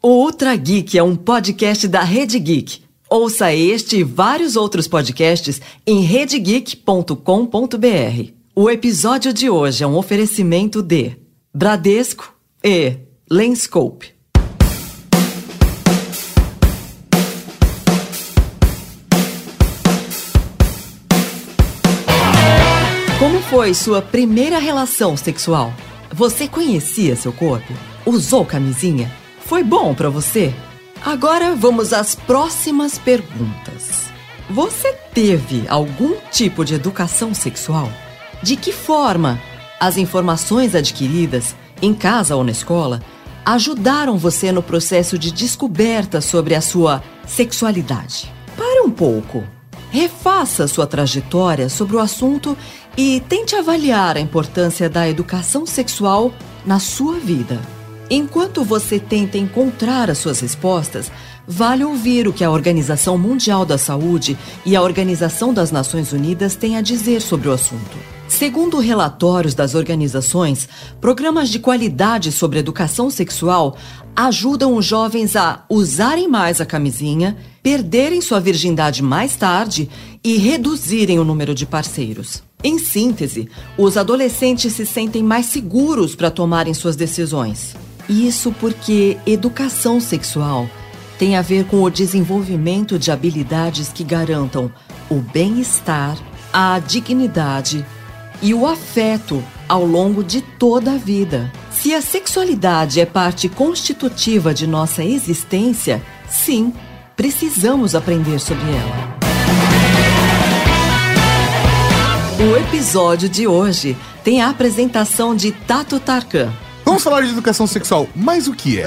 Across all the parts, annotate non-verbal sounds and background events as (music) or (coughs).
O Ultra Geek é um podcast da Rede Geek. Ouça este e vários outros podcasts em redegeek.com.br. O episódio de hoje é um oferecimento de Bradesco e Lenscope. Como foi sua primeira relação sexual? Você conhecia seu corpo? Usou camisinha? Foi bom para você? Agora vamos às próximas perguntas. Você teve algum tipo de educação sexual? De que forma as informações adquiridas, em casa ou na escola, ajudaram você no processo de descoberta sobre a sua sexualidade? Pare um pouco. Refaça sua trajetória sobre o assunto e tente avaliar a importância da educação sexual na sua vida. Enquanto você tenta encontrar as suas respostas, vale ouvir o que a Organização Mundial da Saúde e a Organização das Nações Unidas têm a dizer sobre o assunto. Segundo relatórios das organizações, programas de qualidade sobre educação sexual ajudam os jovens a usarem mais a camisinha, perderem sua virgindade mais tarde e reduzirem o número de parceiros. Em síntese, os adolescentes se sentem mais seguros para tomarem suas decisões. Isso porque educação sexual tem a ver com o desenvolvimento de habilidades que garantam o bem-estar, a dignidade e o afeto ao longo de toda a vida. Se a sexualidade é parte constitutiva de nossa existência, sim, precisamos aprender sobre ela. O episódio de hoje tem a apresentação de Tato Tarkan. Vamos falar de educação sexual, mas o que é?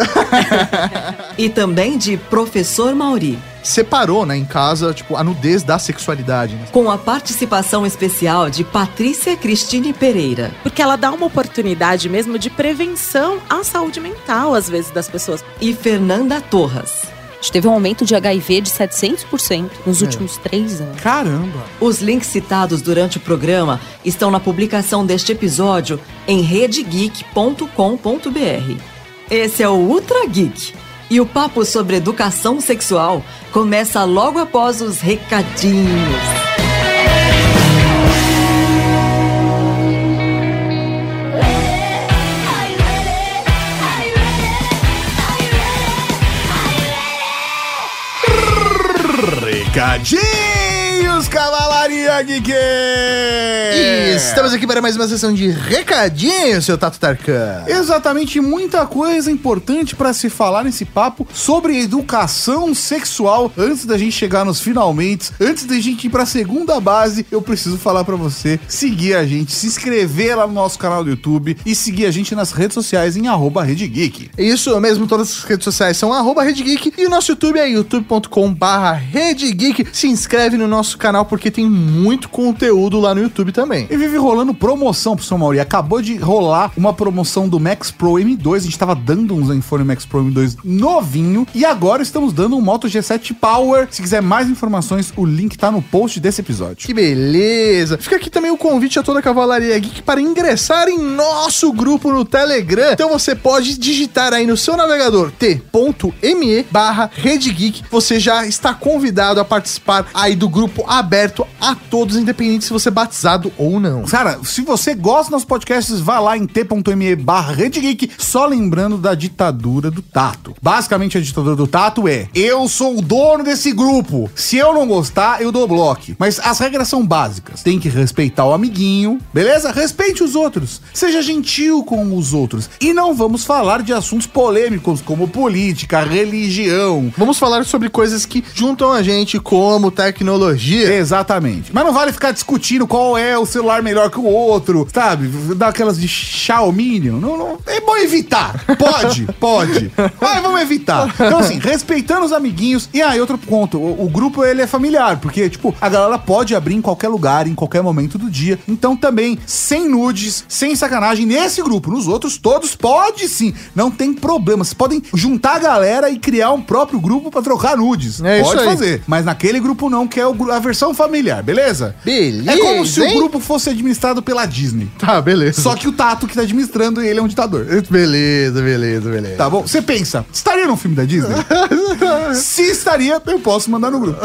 (laughs) e também de Professor Mauri. Separou, né, em casa, tipo, a nudez da sexualidade. Né? Com a participação especial de Patrícia Cristine Pereira. Porque ela dá uma oportunidade mesmo de prevenção à saúde mental, às vezes, das pessoas. E Fernanda Torras. A gente teve um aumento de HIV de 700% nos é. últimos três anos. Caramba! Os links citados durante o programa estão na publicação deste episódio em redegeek.com.br. Esse é o Ultra Geek. E o papo sobre educação sexual começa logo após os recadinhos. Recadinhos, Cavalaria Geek! Estamos aqui para mais uma sessão de recadinhos, seu Tato Tarkan. Exatamente, muita coisa importante para se falar nesse papo sobre educação sexual. Antes da gente chegar nos finalmente, antes da gente ir para a segunda base, eu preciso falar para você seguir a gente, se inscrever lá no nosso canal do YouTube e seguir a gente nas redes sociais em arroba Rede Geek. Isso mesmo, todas as redes sociais são arroba Rede Geek e o nosso YouTube é youtube.com barra Rede Geek. Se inscreve no nosso canal porque tem muito conteúdo lá no YouTube também. E vive rolando promoção pro seu Mauri. Acabou de rolar uma promoção do Max Pro M2. A gente tava dando um Zenfone Max Pro M2 novinho. E agora estamos dando um Moto G7 Power. Se quiser mais informações, o link tá no post desse episódio. Que beleza! Fica aqui também o convite a toda a Cavalaria Geek para ingressar em nosso grupo no Telegram. Então você pode digitar aí no seu navegador t.me barra Geek. Você já está convidado a participar aí do grupo aberto a todos, independente se você é batizado ou não. Cara, se você gosta dos nossos podcasts, vá lá em t.me barra Geek, só lembrando da ditadura do Tato. Basicamente, a ditadura do Tato é, eu sou o dono desse grupo. Se eu não gostar, eu dou bloco. Mas as regras são básicas. Tem que respeitar o amiguinho, beleza? Respeite os outros. Seja gentil com os outros. E não vamos falar de assuntos polêmicos como política, religião. Vamos falar sobre coisas que juntam a gente como tecnologia. Exatamente. Mas não vale ficar discutindo qual é o celular melhor que o outro, sabe? Dar aquelas de Xiaomi. Não, não, é bom evitar. Pode, (laughs) pode. Mas vamos evitar. Então, assim, respeitando os amiguinhos. E aí, outro ponto: o, o, grupo ele é familiar, porque, tipo, a galera pode abrir em qualquer lugar, em qualquer momento do dia. Então, também, sem nudes, sem sacanagem nesse grupo. Nos outros, todos pode sim. Não tem problema. Vocês podem juntar a galera e criar um próprio grupo para trocar nudes. É pode fazer. Mas naquele grupo não, que é a versão familiar, beleza? Beleza. É como se hein? o grupo fosse administrado pela Disney. Tá, beleza. Só que o Tato que tá administrando ele é um ditador. Beleza, beleza, beleza. Tá bom? Você pensa, estaria num filme da Disney? (laughs) Se estaria, eu posso mandar no grupo.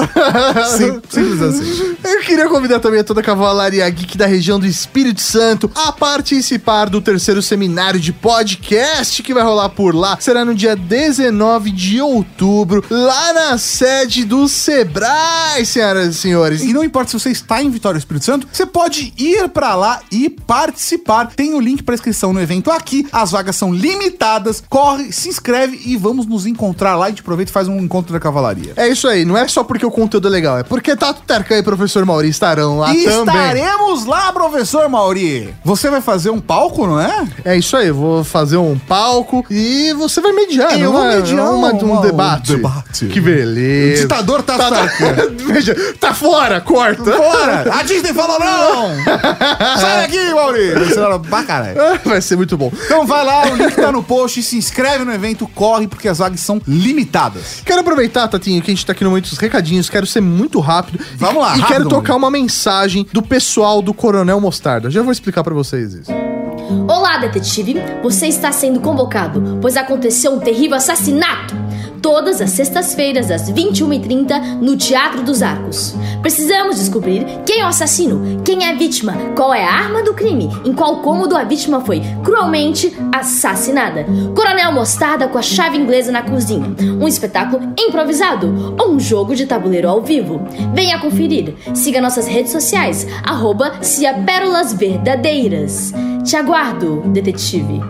Sim, simples assim. Eu queria convidar também a toda a Cavalaria Geek da região do Espírito Santo a participar do terceiro seminário de podcast que vai rolar por lá. Será no dia 19 de outubro, lá na sede do Sebrae, senhoras e senhores. E não importa se você está em Vitória do Espírito Santo, você pode ir pra lá e participar. Tem o link para inscrição no evento aqui. As vagas são limitadas. Corre, se inscreve e vamos nos encontrar lá. A gente aproveita e faz um encontro da cavalaria. É isso aí, não é só porque o conteúdo é legal, é porque Tato Tarkan e professor Mauri estarão lá e também. estaremos lá, professor Mauri. Você vai fazer um palco, não é? É isso aí, vou fazer um palco e você vai mediar, Eu não vou é? mediar uma, um- um um debate. debate. Que beleza. Ditador tá, Tá, tá, (laughs) Veja, tá fora, corta. Bora! A Disney falou não! (laughs) Sai daqui, caralho. (laughs) Vai ser muito bom. Então vai lá, o link tá no post, se inscreve no evento, corre, porque as vagas são limitadas. Quero aproveitar, Tatinho, que a gente tá aqui no momento dos recadinhos, quero ser muito rápido. Vamos lá, E rápido, quero tocar uma mensagem do pessoal do Coronel Mostarda. Já vou explicar pra vocês isso. Olá, detetive. Você está sendo convocado, pois aconteceu um terrível assassinato. Todas as sextas-feiras, às 21h30, no Teatro dos Arcos. Precisamos descobrir quem é o assassino, quem é a vítima, qual é a arma do crime, em qual cômodo a vítima foi cruelmente assassinada. Coronel Mostarda com a chave inglesa na cozinha. Um espetáculo improvisado ou um jogo de tabuleiro ao vivo. Venha conferir. Siga nossas redes sociais, arroba Pérolas Verdadeiras. Te aguardo, detetive.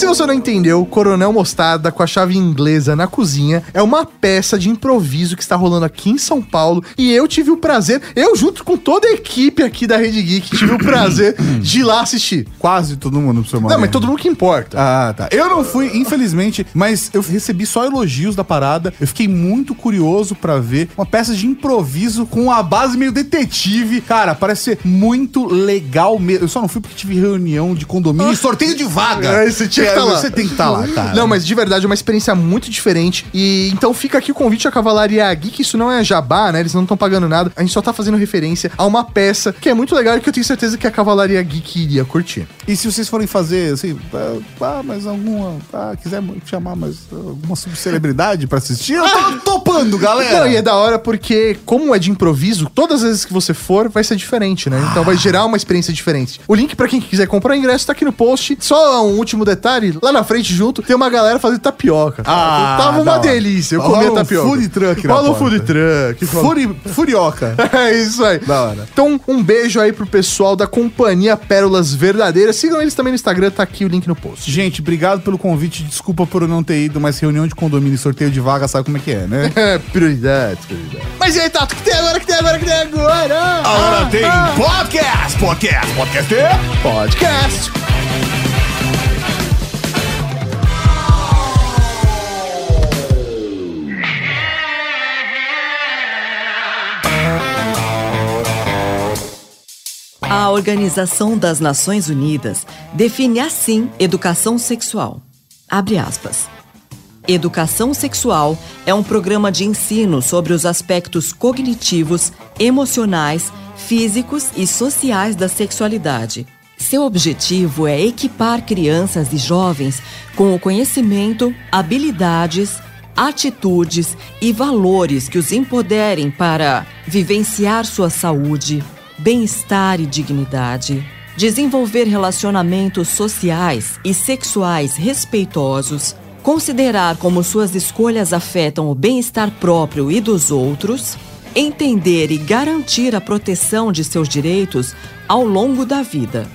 Se você não entendeu, Coronel Mostarda com a chave inglesa na cozinha é uma peça de improviso que está rolando aqui em São Paulo e eu tive o prazer, eu junto com toda a equipe aqui da Rede Geek, tive o prazer (coughs) de ir lá assistir. Quase todo mundo, Mauri. Não, mas todo mundo que importa. Ah, tá. Eu não fui, infelizmente, mas eu recebi só elogios da parada. Eu fiquei muito curioso pra ver uma peça de improviso com a base meio detetive. Cara, parece ser muito legal mesmo. Eu só não fui porque tive reunião de condomínio e sorteio de vaga. É, você tinha que tá lá. Você tem que estar lá, cara. Não, mas de verdade é uma experiência muito diferente. E então fica aqui o convite à Cavalaria Geek. Isso não é jabá, né? Eles não estão pagando nada. A gente só tá fazendo referência a uma peça que é muito legal e que eu tenho certeza que a Cavalaria Geek iria curtir. E se vocês forem fazer, assim, ah, ah, mas alguma. Ah, quiser chamar mais alguma subcelebridade pra assistir, eu tô (laughs) topando, galera. Não, e é da hora porque, como é de improviso, todas as vezes que você for, vai ser diferente, né? Então vai gerar uma experiência diferente. O link pra quem quiser comprar o ingresso tá aqui no post. Só um último detalhe: lá na frente, junto, tem uma galera fazendo tapioca. Ah, Tava uma delícia. Eu comia um tapioca. food truck um porta. food truck. Furi, furioca. (laughs) É isso aí. Da hora. Então, um beijo aí pro pessoal da Companhia Pérolas Verdadeiras. Sigam eles também no Instagram, tá aqui o link no post. Gente, obrigado pelo convite. Desculpa por eu não ter ido, mas reunião de condomínio e sorteio de vaga, sabe como é que é, né? (laughs) É, prioridades, prioridades. Mas e aí, Tato, o que tem agora, o que tem agora, o que tem agora? Agora Ah, tem ah, podcast, podcast, podcast. é? podcast. A Organização das Nações Unidas define assim educação sexual. Abre aspas. Educação sexual é um programa de ensino sobre os aspectos cognitivos, emocionais, físicos e sociais da sexualidade. Seu objetivo é equipar crianças e jovens com o conhecimento, habilidades, atitudes e valores que os empoderem para vivenciar sua saúde, bem-estar e dignidade, desenvolver relacionamentos sociais e sexuais respeitosos, considerar como suas escolhas afetam o bem-estar próprio e dos outros, entender e garantir a proteção de seus direitos ao longo da vida.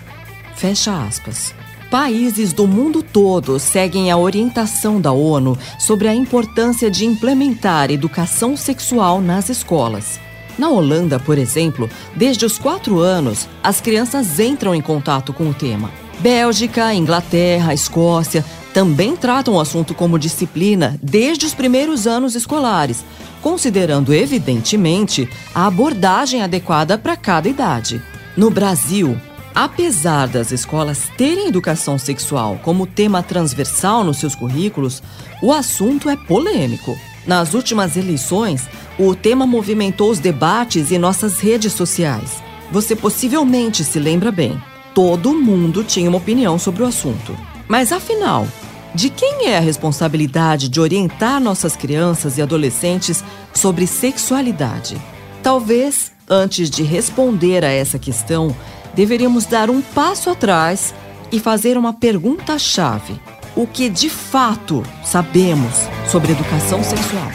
Fecha aspas. Países do mundo todo seguem a orientação da ONU sobre a importância de implementar educação sexual nas escolas. Na Holanda, por exemplo, desde os quatro anos, as crianças entram em contato com o tema. Bélgica, Inglaterra, Escócia também tratam o assunto como disciplina desde os primeiros anos escolares, considerando, evidentemente, a abordagem adequada para cada idade. No Brasil, apesar das escolas terem educação sexual como tema transversal nos seus currículos, o assunto é polêmico. Nas últimas eleições, o tema movimentou os debates em nossas redes sociais. Você possivelmente se lembra bem. Todo mundo tinha uma opinião sobre o assunto. Mas afinal, de quem é a responsabilidade de orientar nossas crianças e adolescentes sobre sexualidade? Talvez, antes de responder a essa questão, deveríamos dar um passo atrás e fazer uma pergunta-chave: o que de fato sabemos sobre educação sexual?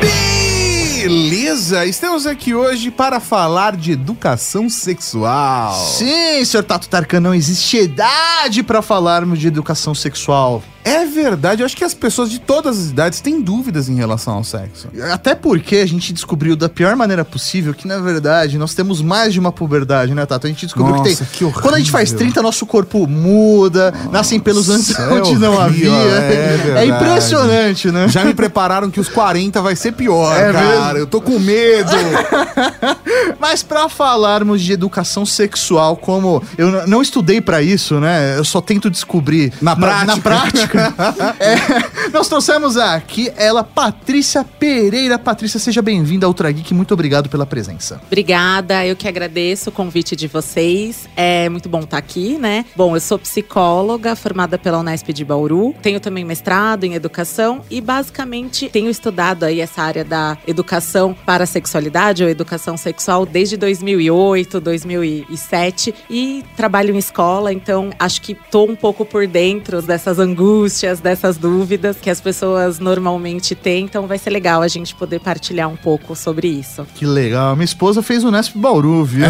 Beleza, estamos aqui hoje para falar de educação sexual. Sim, senhor Tato Tarkan, não existe idade para falarmos de educação sexual. É verdade, eu acho que as pessoas de todas as idades têm dúvidas em relação ao sexo. Até porque a gente descobriu da pior maneira possível que, na verdade, nós temos mais de uma puberdade, né, Tato? A gente descobriu Nossa, que tem. que. Quando a gente faz 30, nosso corpo muda, Nossa, nascem pelos antes é onde não havia. É, é, impressionante, né? Já me prepararam que os 40 vai ser pior, É cara. mesmo? Eu tô com medo. (laughs) Mas pra falarmos de educação sexual, como eu não estudei pra isso, né? Eu só tento descobrir Na prática. Na, prática. (laughs) é, nós trouxemos aqui ela, Patrícia Pereira. Patrícia, seja bem-vinda ao Ultra Geek. Muito obrigado pela presença. Obrigada, eu que agradeço o convite de vocês. É muito bom estar aqui, né? Bom, eu sou psicóloga, formada pela Unesp de Bauru. Tenho também mestrado em educação e basicamente tenho estudado aí essa área da educação para a sexualidade ou educação sexual desde 2008, 2007 e trabalho em escola, então acho que tô um pouco por dentro dessas angústias, dessas dúvidas que as pessoas normalmente têm, então vai ser legal a gente poder partilhar um pouco sobre isso. Que legal. Minha esposa fez o Nesp Bauru, viu?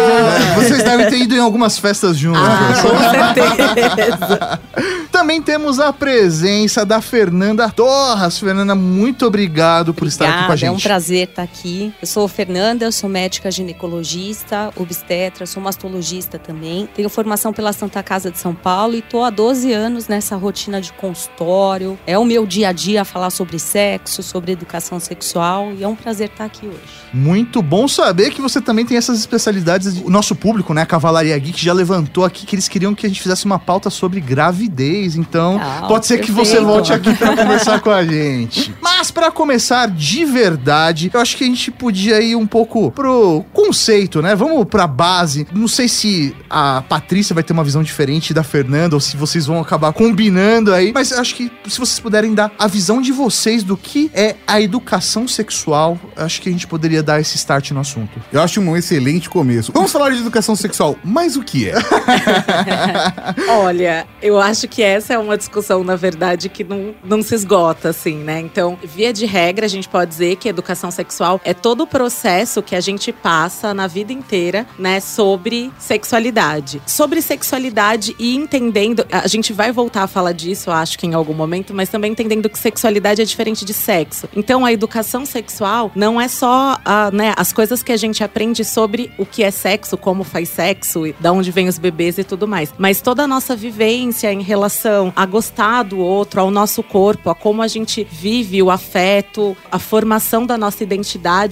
(laughs) Vocês devem ter ido em algumas festas juntos. Ah, com certeza. (laughs) Também temos a presença da Fernanda Torras. Fernanda, muito obrigado por estar aqui com a Obrigada, gente. É um prazer estar aqui. Eu sou Fernanda, eu sou médica ginecologista, obstetra, sou mastologista também. Tenho formação pela Santa Casa de São Paulo e tô há 12 anos nessa rotina de consultório. É o meu dia a dia falar sobre sexo, sobre educação sexual e é um prazer estar aqui hoje. Muito bom saber que você também tem essas especialidades. O nosso público, né, a Cavalaria Geek, já levantou aqui que eles queriam que a gente fizesse uma pauta sobre gravidez. Então, Ah, pode ser que você perfeito. volte aqui para (laughs) conversar com a gente. Mas para começar de verdade, eu acho que a gente podia ir um pouco pro conceito, né? Vamos pra base. Não sei se a Patrícia vai ter uma visão diferente da Fernanda ou se vocês vão acabar combinando aí, mas eu acho que se vocês puderem dar a visão de vocês do que é a educação sexual, eu acho que a gente poderia dar esse start no assunto. Eu acho um excelente começo. Vamos falar de educação sexual, mas o que é? (laughs) Olha, eu acho que essa é uma discussão, na verdade, que não, não se esgota, assim, né? Então, via de regra, a gente pode dizer que educação sexual é todo o processo que a gente passa na vida inteira, né, sobre sexualidade. Sobre sexualidade e entendendo. A gente vai voltar a falar disso, acho que em algum momento, mas também entendendo que sexualidade é diferente de sexo. Então, a educação sexual não é só a, né, as coisas que a gente aprende sobre o que é sexo, como faz sexo, da onde vem os bebês e tudo mais. Mas toda a nossa vivência em relação a gostar do outro, ao nosso corpo, a como a gente vive o afeto, a formação da nossa identidade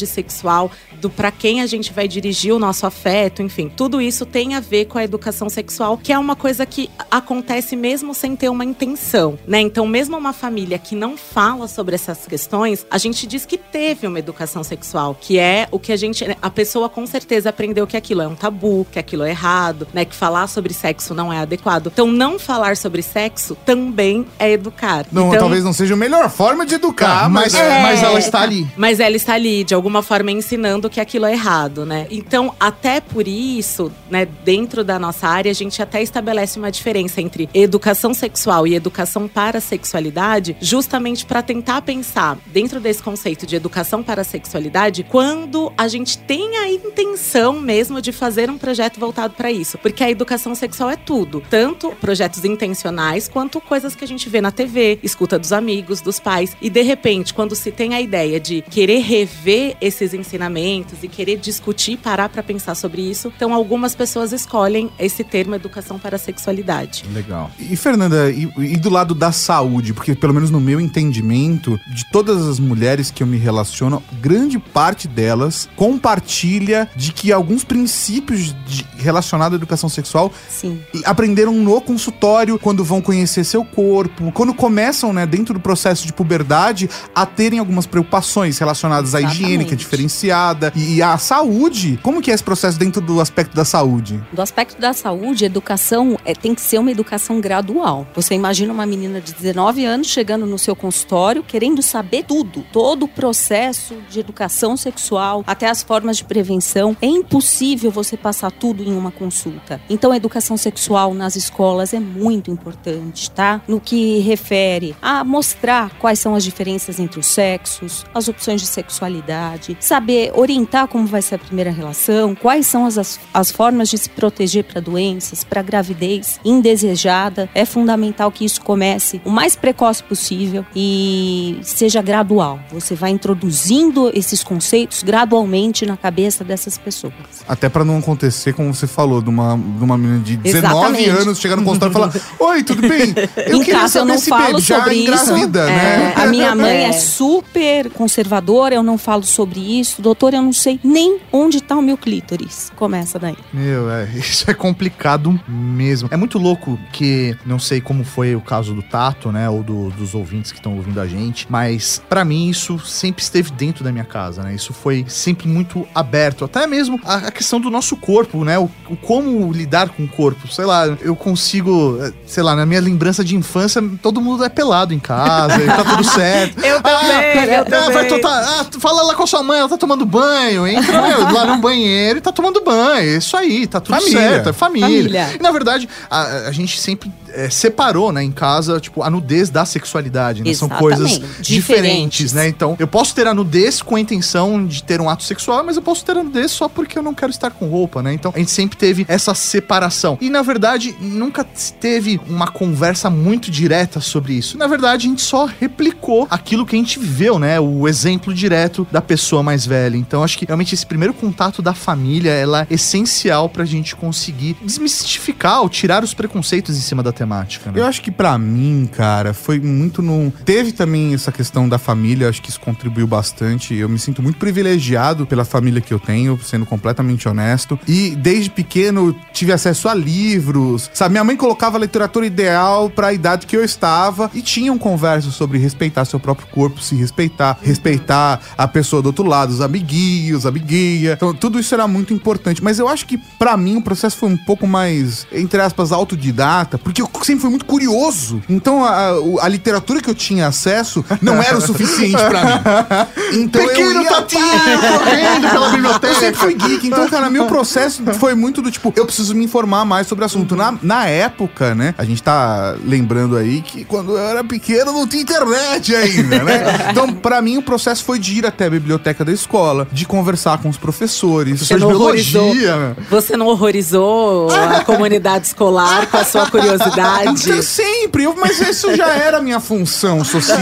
sexual, do para quem a gente vai dirigir o nosso afeto, enfim, tudo isso tem a ver com a educação sexual, que é uma coisa que acontece mesmo sem ter uma intenção, né? Então, mesmo uma família que não fala sobre essas questões, a gente diz que teve uma educação sexual, que é o que a gente, a pessoa com certeza aprendeu que aquilo é um tabu, que aquilo é errado, né? Que falar sobre sexo não é adequado. Então, não falar sobre sexo também é educar. Não, então, talvez não seja a melhor forma de educar, Tá, mas, mas, é. mas ela está ali. mas ela está ali, de alguma forma, ensinando que aquilo é errado, né? Então, até por isso, né, dentro da nossa área, a gente até estabelece uma diferença entre educação sexual e educação para a sexualidade, justamente para tentar pensar, dentro desse conceito de educação para a sexualidade, quando a gente tem a intenção mesmo de fazer um projeto voltado para isso. Porque a educação sexual é tudo. Tanto projetos intencionais, quanto coisas que a gente vê na TV, escuta dos amigos, dos pais. E de repente, quando se tem a ideia de querer rever esses ensinamentos e querer discutir, parar para pensar sobre isso. Então, algumas pessoas escolhem esse termo educação para a sexualidade. Legal. E Fernanda, e, e do lado da saúde, porque pelo menos no meu entendimento, de todas as mulheres que eu me relaciono, grande parte delas compartilha de que alguns princípios de, relacionados à educação sexual Sim. aprenderam no consultório, quando vão conhecer seu corpo, quando começam, né, dentro do processo de puberdade, a terem algumas preocupações relacionadas à higiene, que é diferenciada, e, e à saúde. Como que é esse processo dentro do aspecto da saúde? Do aspecto da saúde, a educação é, tem que ser uma educação gradual. Você imagina uma menina de 19 anos chegando no seu consultório, querendo saber tudo, todo o processo de educação sexual, até as formas de prevenção. É impossível você passar tudo em uma consulta. Então, a educação sexual nas escolas é muito importante, tá? No que refere a mostrar quais são as diferenças entre os sexos, as opções de sexualidade, saber orientar como vai ser a primeira relação, quais são as, as, as formas de se proteger para doenças, para gravidez indesejada. É fundamental que isso comece o mais precoce possível e seja gradual. Você vai introduzindo esses conceitos gradualmente na cabeça dessas pessoas. Até para não acontecer, como você falou, de uma, de uma menina de 19 Exatamente. anos chegar no consultório e falar: (laughs) Oi, tudo bem? Eu em casa eu não falo sobre isso. né? A minha (laughs) mãe é. É. super conservadora, eu não falo sobre isso. Doutor, eu não sei nem onde tá o meu clítoris. Começa daí. Meu, é, (laughs) isso é complicado mesmo. É muito louco que, não sei como foi o caso do Tato, né, ou do- dos ouvintes que estão ouvindo a gente, mas pra mim isso sempre esteve dentro da minha casa, né? Isso foi sempre muito aberto. Até mesmo a, a questão do nosso corpo, né? O, o como lidar com o corpo. Sei lá, eu consigo, eh, sei lá, na minha lembrança de infância, todo mundo é pelado em casa, e tá tudo certo. Eu (laughs) também, eu ah, também. vai to- tá- ah, fala lá com a sua mãe, ela tá tomando banho. Entra (laughs) meu, lá no banheiro e tá tomando banho. Isso aí, tá tudo Família. certo. É família. Família. E na verdade, a, a gente sempre é, separou, né, em casa, tipo, a nudez da sexualidade, né? São coisas diferentes, Diferentes. né? Então, eu posso ter a nudez com a intenção de ter um ato sexual, mas eu posso ter a nudez só porque eu não quero estar com roupa, né? Então, a gente sempre teve essa separação. E na verdade, nunca teve uma conversa muito direta sobre isso. Na verdade, a gente só replicou aquilo que a gente viveu, né? O exemplo direto da pessoa mais velha. Então, acho que realmente esse primeiro contato da família, ela é essencial pra gente conseguir desmistificar ou tirar os preconceitos em cima da temática, né? Eu acho que pra mim, cara, foi muito no. Teve também essa questão da família, acho que isso contribuiu bastante. Eu me sinto muito privilegiado pela família que eu tenho, sendo completamente honesto. E desde pequeno tive acesso a livros, sabe? Minha mãe colocava a literatura ideal pra idade que eu estava e tinham conversas sobre respeitar seu próprio corpo, se respeitar, respeitar a pessoa do outro lado, os amiguinhos, amiguinha. Então, tudo isso era muito importante. Mas eu acho que pra mim o processo foi um pouco mais, entre aspas, autodidata, porque eu sempre fui muito curioso. Então a, a- literatura que eu tinha acesso não era o suficiente pra mim. Então Pequeno eu ia Tatinho correndo pela eu biblioteca. sempre fui geek, então, cara, meu processo foi muito do tipo, eu preciso me informar mais sobre o assunto. Na, na época, né, a gente tá lembrando aí que quando eu era pequeno não tinha internet ainda, né? Então, pra mim, o processo foi de ir até a biblioteca da escola, de conversar com os professores, Você de não horrorizou, biologia. você não horrorizou a (laughs) comunidade escolar com a sua curiosidade? Então, sempre, eu- mas isso já era a minha função social,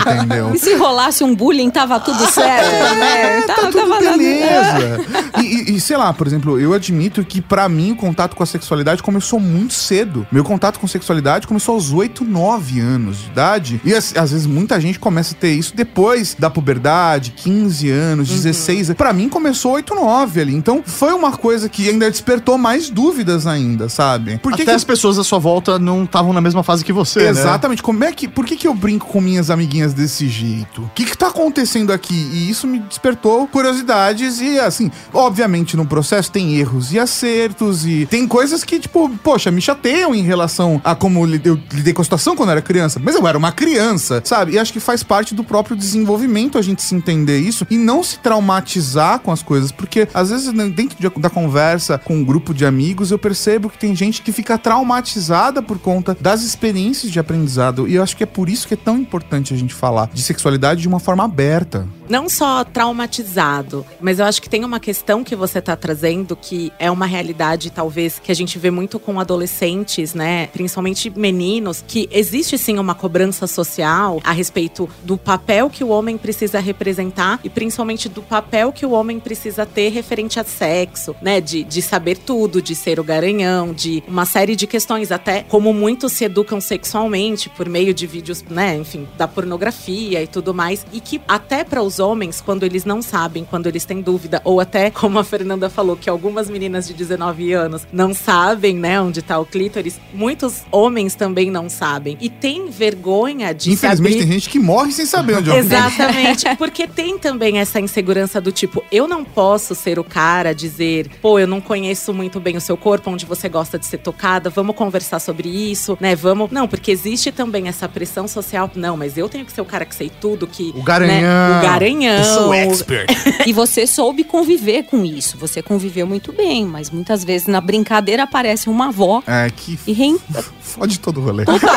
entendeu? E se rolasse um bullying, tava tudo certo, né? tá Tava- tudo tava- beleza. (laughs) E, e- e, sei lá, por exemplo, eu admito que pra mim o contato com a sexualidade começou muito cedo. Meu contato com sexualidade começou aos 8, 9 anos de idade. E às, às vezes muita gente começa a ter isso depois da puberdade, 15 anos, 16 anos. Pra mim começou 8, 9 ali. Então foi uma coisa que ainda despertou mais dúvidas ainda, sabe? Por que Até que- as pessoas à sua volta não estavam na mesma fase que você, né? Exatamente. Como é que, por que, que eu brinco com minhas amiguinhas desse jeito? O que, que tá acontecendo aqui? E isso me despertou curiosidades e, assim, obviamente no processo tem erros e acertos e tem coisas que, tipo, poxa, me chateiam em relação a como eu lidei com a situação quando eu era criança. Mas eu era uma criança, sabe? E acho que faz parte do próprio desenvolvimento a gente se entender isso e não se traumatizar com as coisas, porque às vezes né, dentro de- da conversa com um grupo de amigos eu percebo que tem gente que fica traumatizada por conta das experiências de aprendizado e eu acho que é por isso que é tão importante a gente falar de sexualidade de uma forma aberta. não só traumatizado, mas eu acho que tem uma questão que você tá trazendo que é uma realidade, talvez, que a gente vê muito com adolescentes, né? Principalmente meninos, que existe sim uma cobrança social a respeito do papel que o homem precisa representar representar e principalmente do papel que o homem precisa ter referente a sexo, né? De, de saber tudo, de ser o garanhão, de uma série de questões, até como muitos se educam sexualmente por meio de vídeos, né? Enfim, da pornografia e tudo mais. E que até para os homens, quando eles não sabem, quando eles têm dúvida, ou até, como a Fernanda falou, que algumas meninas de 19 anos não sabem, né, onde tá o clítoris, muitos homens também não sabem. E tem vergonha de Infelizmente, saber... tem gente que morre sem saber onde é o Exatamente. Porque tem também essa insegurança do tipo, eu não posso ser o cara dizer, pô, eu não conheço muito bem o seu corpo, onde você gosta de ser tocada, vamos conversar sobre isso, né? Vamos. Não, porque existe também essa pressão social. Não, mas eu tenho que ser o cara que sei tudo, que. O garanhão. Né? O garanhão. Eu sou expert. (laughs) e você soube conviver com isso. Você conviveu muito bem, mas muitas vezes na brincadeira aparece uma avó. É, que e rein... fode todo o rolê. Total. (laughs)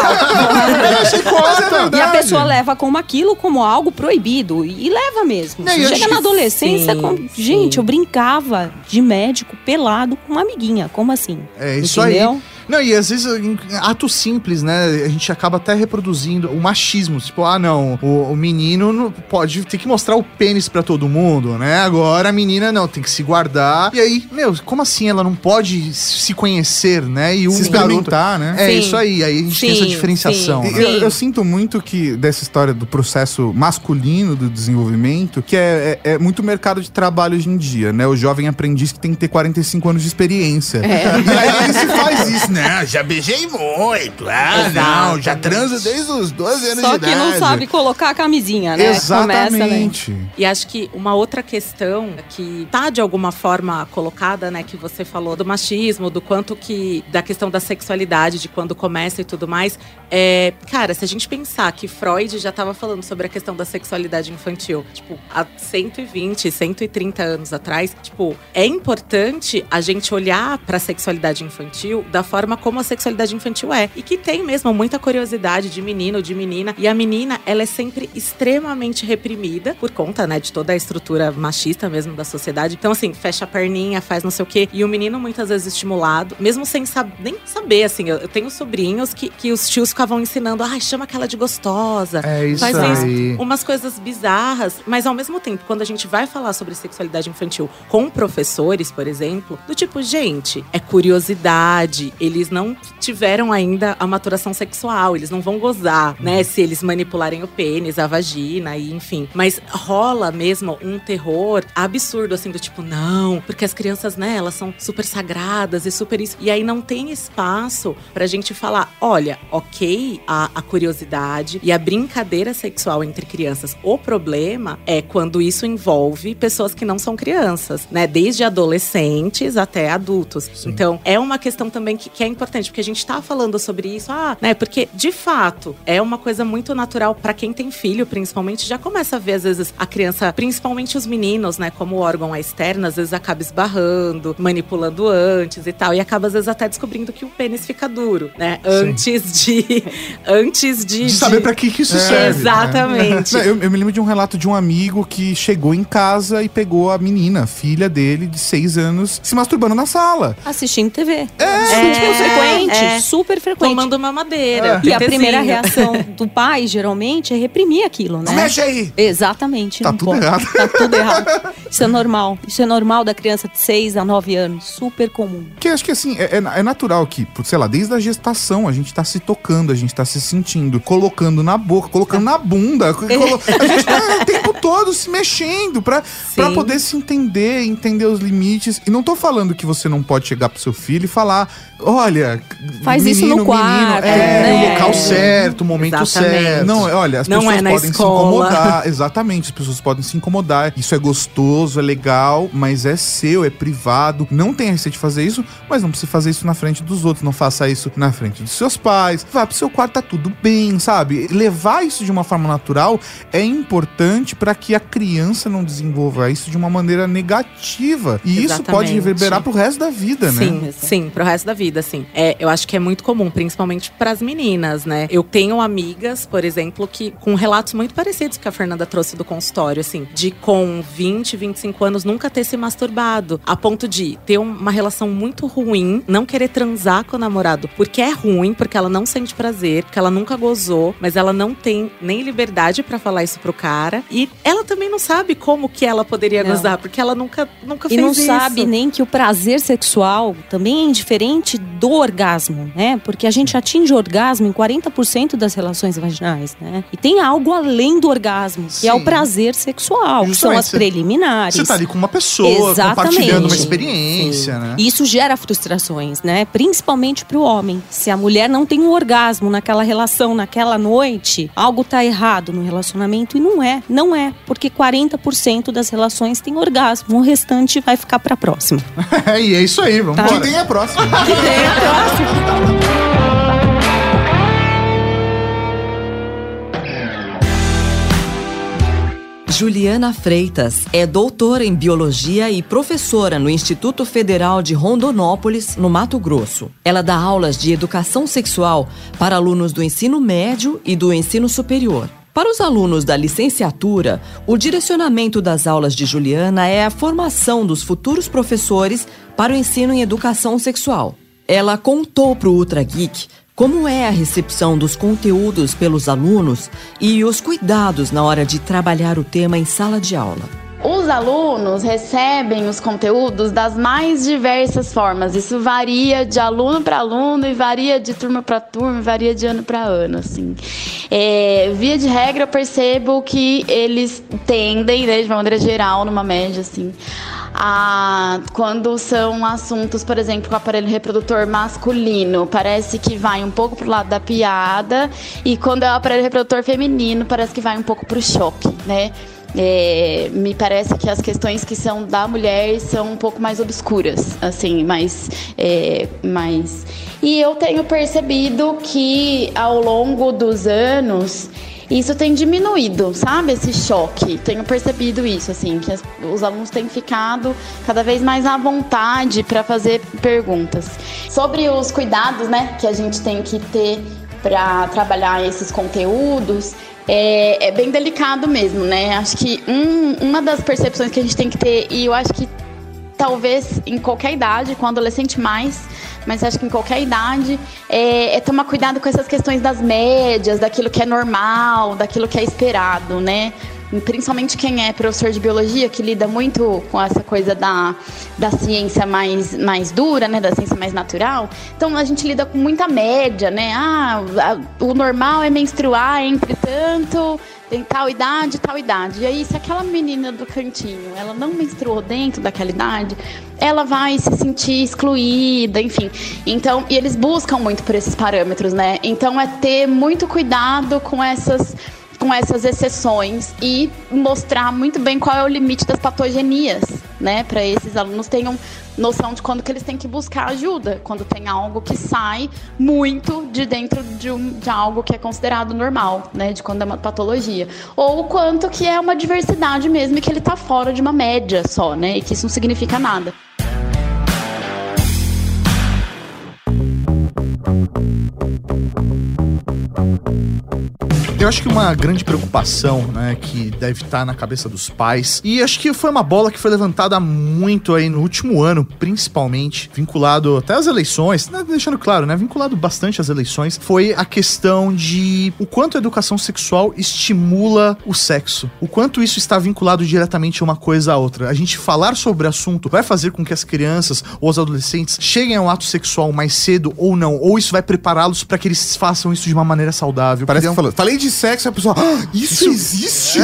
é (laughs) e a pessoa leva como aquilo como algo proibido. E leva mesmo. Não, Chega acho na adolescência, sim, com... sim. gente, eu brincava de médico pelado com uma amiguinha. Como assim? É isso Entendeu? aí. Não, e às vezes em atos simples, né? A gente acaba até reproduzindo o machismo. Tipo, ah, não, o, o menino não pode ter que mostrar o pênis pra todo mundo, né? Agora a menina não, tem que se guardar. E aí, meu, como assim ela não pode se conhecer, né? E um Se garoto- experimentar, né? É Sim. isso aí, aí a gente tem essa Sim, diferenciação. sim. né? Eu, eu sinto muito que dessa história do processo masculino do desenvolvimento, que é, é, é muito mercado de trabalho hoje em dia, né? O jovem aprendiz que tem que ter 45 anos de experiência. E aí ele se faz isso, né? Já beijei muito. Ah, não, já transo desde os 12 anos Só de que não idade. sabe colocar a camisinha, né? Começa, né? Exatamente. E acho que uma outra questão que tá de alguma forma colocada, né, que você falou do machismo, do quanto que da questão da sexualidade, de quando começa e tudo mais, é, cara, se a gente pensar que Freud já tava falando sobre a questão da sexualidade infantil, tipo, há 120, 130 anos atrás, tipo, é importante a gente olhar pra sexualidade infantil da forma como a sexualidade infantil é e que tem mesmo muita curiosidade de menino, de menina, e a menina, ela é sempre extremamente reprimida por conta, né, de toda a estrutura machista mesmo da sociedade. Então, assim, fecha a perninha, faz não sei o quê. E o menino, muitas vezes, estimulado, mesmo sem sab nem saber, assim. Eu, eu tenho sobrinhos que, que os tios ficavam ensinando, ai, chama aquela de gostosa. É isso faz aí. isso. Umas coisas bizarras. Mas, ao mesmo tempo, quando a gente vai falar sobre sexualidade infantil com professores, por exemplo, do tipo, gente, é curiosidade. Eles não tiveram ainda a maturação sexual. Eles não vão gozar, né? Se eles manipularem o pênis, a vagina e enfim. Mas rola mesmo um terror absurdo, assim, do tipo, não, porque as crianças, né, elas são super sagradas e super isso. E aí não tem espaço pra gente falar, olha, ok, a, a curiosidade e a brincadeira sexual entre crianças. O problema é quando isso envolve pessoas que não são crianças, né? Desde adolescentes até adultos. Então, é uma questão também que, que é importante, porque a gente tá falando sobre isso, ah, né? Porque, de fato, é uma coisa muito natural pra quem tem filho, principalmente, já começa a ver, às vezes, a criança, principalmente os meninos, né? Como o órgão é externo, às vezes acaba esbarrando, manipulando antes e tal. E acaba, às vezes, até descobrindo que o pênis fica duro, né? Antes de. (laughs) Antes de. De saber pra que, que isso serve. Exatamente. Não, eu, eu me lembro de um relato de um amigo que chegou em casa e pegou a menina, filha dele, de seis anos, se masturbando na sala. Assistindo TV. É, super frequente, é. super frequente. Tomando mamadeira. E a primeira reação (laughs) do pai, geralmente, é reprimir aquilo, né? Mexe aí! Exatamente. Tá não tudo pode. errado. Tá tudo errado. Isso é normal. Isso é normal da criança de 6 a 9 anos. Super comum. Porque acho que assim, é, é- é natural que, por- sei lá, desde a gestação a gente tá se tocando, a gente tá se sentindo, colocando na boca, colocando na bunda. (laughs) colo- a gente tá o tempo todo se mexendo pra, pra poder se entender, entender os limites. E não tô falando que você não pode chegar pro seu filho e falar: olha, Faz isso no quarto, é, né? O local certo, o momento Exatamente. certo. Não, é, olha, as Não pessoas é podem escola. se incomodar. (laughs) Exatamente, as pessoas podem se incomodar. Isso é gostoso, é legal, mas é seu, é privado. Não tem a receita de fazer isso, mas não precisa fazer isso na frente dos outros. Não faça isso na frente dos seus pais. Vá pro seu quarto, tá tudo bem, sabe? Levar isso de uma forma natural é importante para que a criança não desenvolva isso de uma maneira negativa. E isso pode Exatamente. reverberar pro resto da vida, né? Sim, sim, pro resto da vida, sim. É, eu acho que é muito comum, principalmente pras meninas, né? Eu tenho amigas, por exemplo, que com relatos muito parecidos que a Fernanda trouxe do consultório, assim, de com 20, 25 anos nunca ter se masturbado, a ponto de ter uma relação muito ruim, não querer transar com o namorado porque é ruim, porque ela não sente prazer, porque ela nunca gozou, mas ela não tem nem liberdade para falar isso pro cara. E ela também não sabe como que ela poderia não. gozar, porque ela nunca, nunca e fez isso. E não sabe nem que o prazer sexual também é indiferente do orgasmo, né? Porque a gente atinge o orgasmo em 40% das relações vaginais, né? E tem algo além do orgasmo, que Sim. é o prazer sexual, Justamente. que são as preliminares. Você tá ali com uma pessoa, Exatamente. compartilhando uma experiência, Sim. né? E isso gera frustrações, né? Principalmente pro homem. Se a mulher não tem um orgasmo naquela relação, naquela noite, algo tá errado no relacionamento e não é, não é, porque 40% das relações têm orgasmo, o restante vai ficar pra próxima. (laughs) e é isso aí, vamos tá. Que tem a próxima. que tem a próxima. Juliana Freitas é doutora em biologia e professora no Instituto Federal de Rondonópolis, no Mato Grosso. Ela dá aulas de educação sexual para alunos do ensino médio e do ensino superior. Para os alunos da licenciatura, o direcionamento das aulas de Juliana é a formação dos futuros professores para o ensino em educação sexual. Ela contou para o Ultra Geek como é a recepção dos conteúdos pelos alunos e os cuidados na hora de trabalhar o tema em sala de aula? Os alunos recebem os conteúdos das mais diversas formas. Isso varia de aluno para aluno e varia de turma para turma, varia de ano para ano, assim. É, via de regra, eu percebo que eles tendem, né, de uma maneira geral, numa média, assim, a, quando são assuntos, por exemplo, com o aparelho reprodutor masculino, parece que vai um pouco pro lado da piada, e quando é o aparelho reprodutor feminino, parece que vai um pouco pro choque, né? É, me parece que as questões que são da mulher são um pouco mais obscuras, assim, mais, é, mais. E eu tenho percebido que ao longo dos anos isso tem diminuído, sabe? Esse choque. Tenho percebido isso, assim, que os alunos têm ficado cada vez mais à vontade para fazer perguntas. Sobre os cuidados, né, que a gente tem que ter para trabalhar esses conteúdos, é, é, bem delicado mesmo, né? Acho que um, uma das percepções que a gente tem que ter, e eu acho que talvez em qualquer idade, com adolescente mais, mas acho que em qualquer idade, é, é, tomar cuidado com essas questões das médias, daquilo que é normal, daquilo que é esperado, né? Principalmente quem é professor de biologia, que lida muito com essa coisa da, da ciência mais, mais dura, né? Da ciência mais natural. Então a gente lida com muita média, né? Ah, o normal é menstruar entre tanto tem tal idade, tal idade. E aí, se aquela menina do cantinho, ela não menstruou dentro daquela idade, ela vai se sentir excluída, enfim. Então, e eles buscam muito por esses parâmetros, né? Então, é ter muito cuidado com essas com essas exceções e mostrar muito bem qual é o limite das patogenias, né? Para esses alunos tenham noção de quando que eles têm que buscar ajuda, quando tem algo que sai muito de dentro de, um, de algo que é considerado normal, né? De quando é uma patologia. Ou quanto que é uma diversidade mesmo e que ele está fora de uma média só, né? E que isso não significa nada. Eu acho que uma grande preocupação, né, que deve estar na cabeça dos pais, e acho que foi uma bola que foi levantada muito aí no último ano, principalmente, vinculado até às eleições, né, deixando claro, né, vinculado bastante às eleições, foi a questão de o quanto a educação sexual estimula o sexo, o quanto isso está vinculado diretamente uma coisa a outra. A gente falar sobre o assunto vai fazer com que as crianças ou os adolescentes cheguem ao ato sexual mais cedo ou não, ou isso vai prepará-los para que eles façam isso de uma maneira saudável. Parece que falou, falei de de sexo, a pessoa, ah, isso, isso, existe?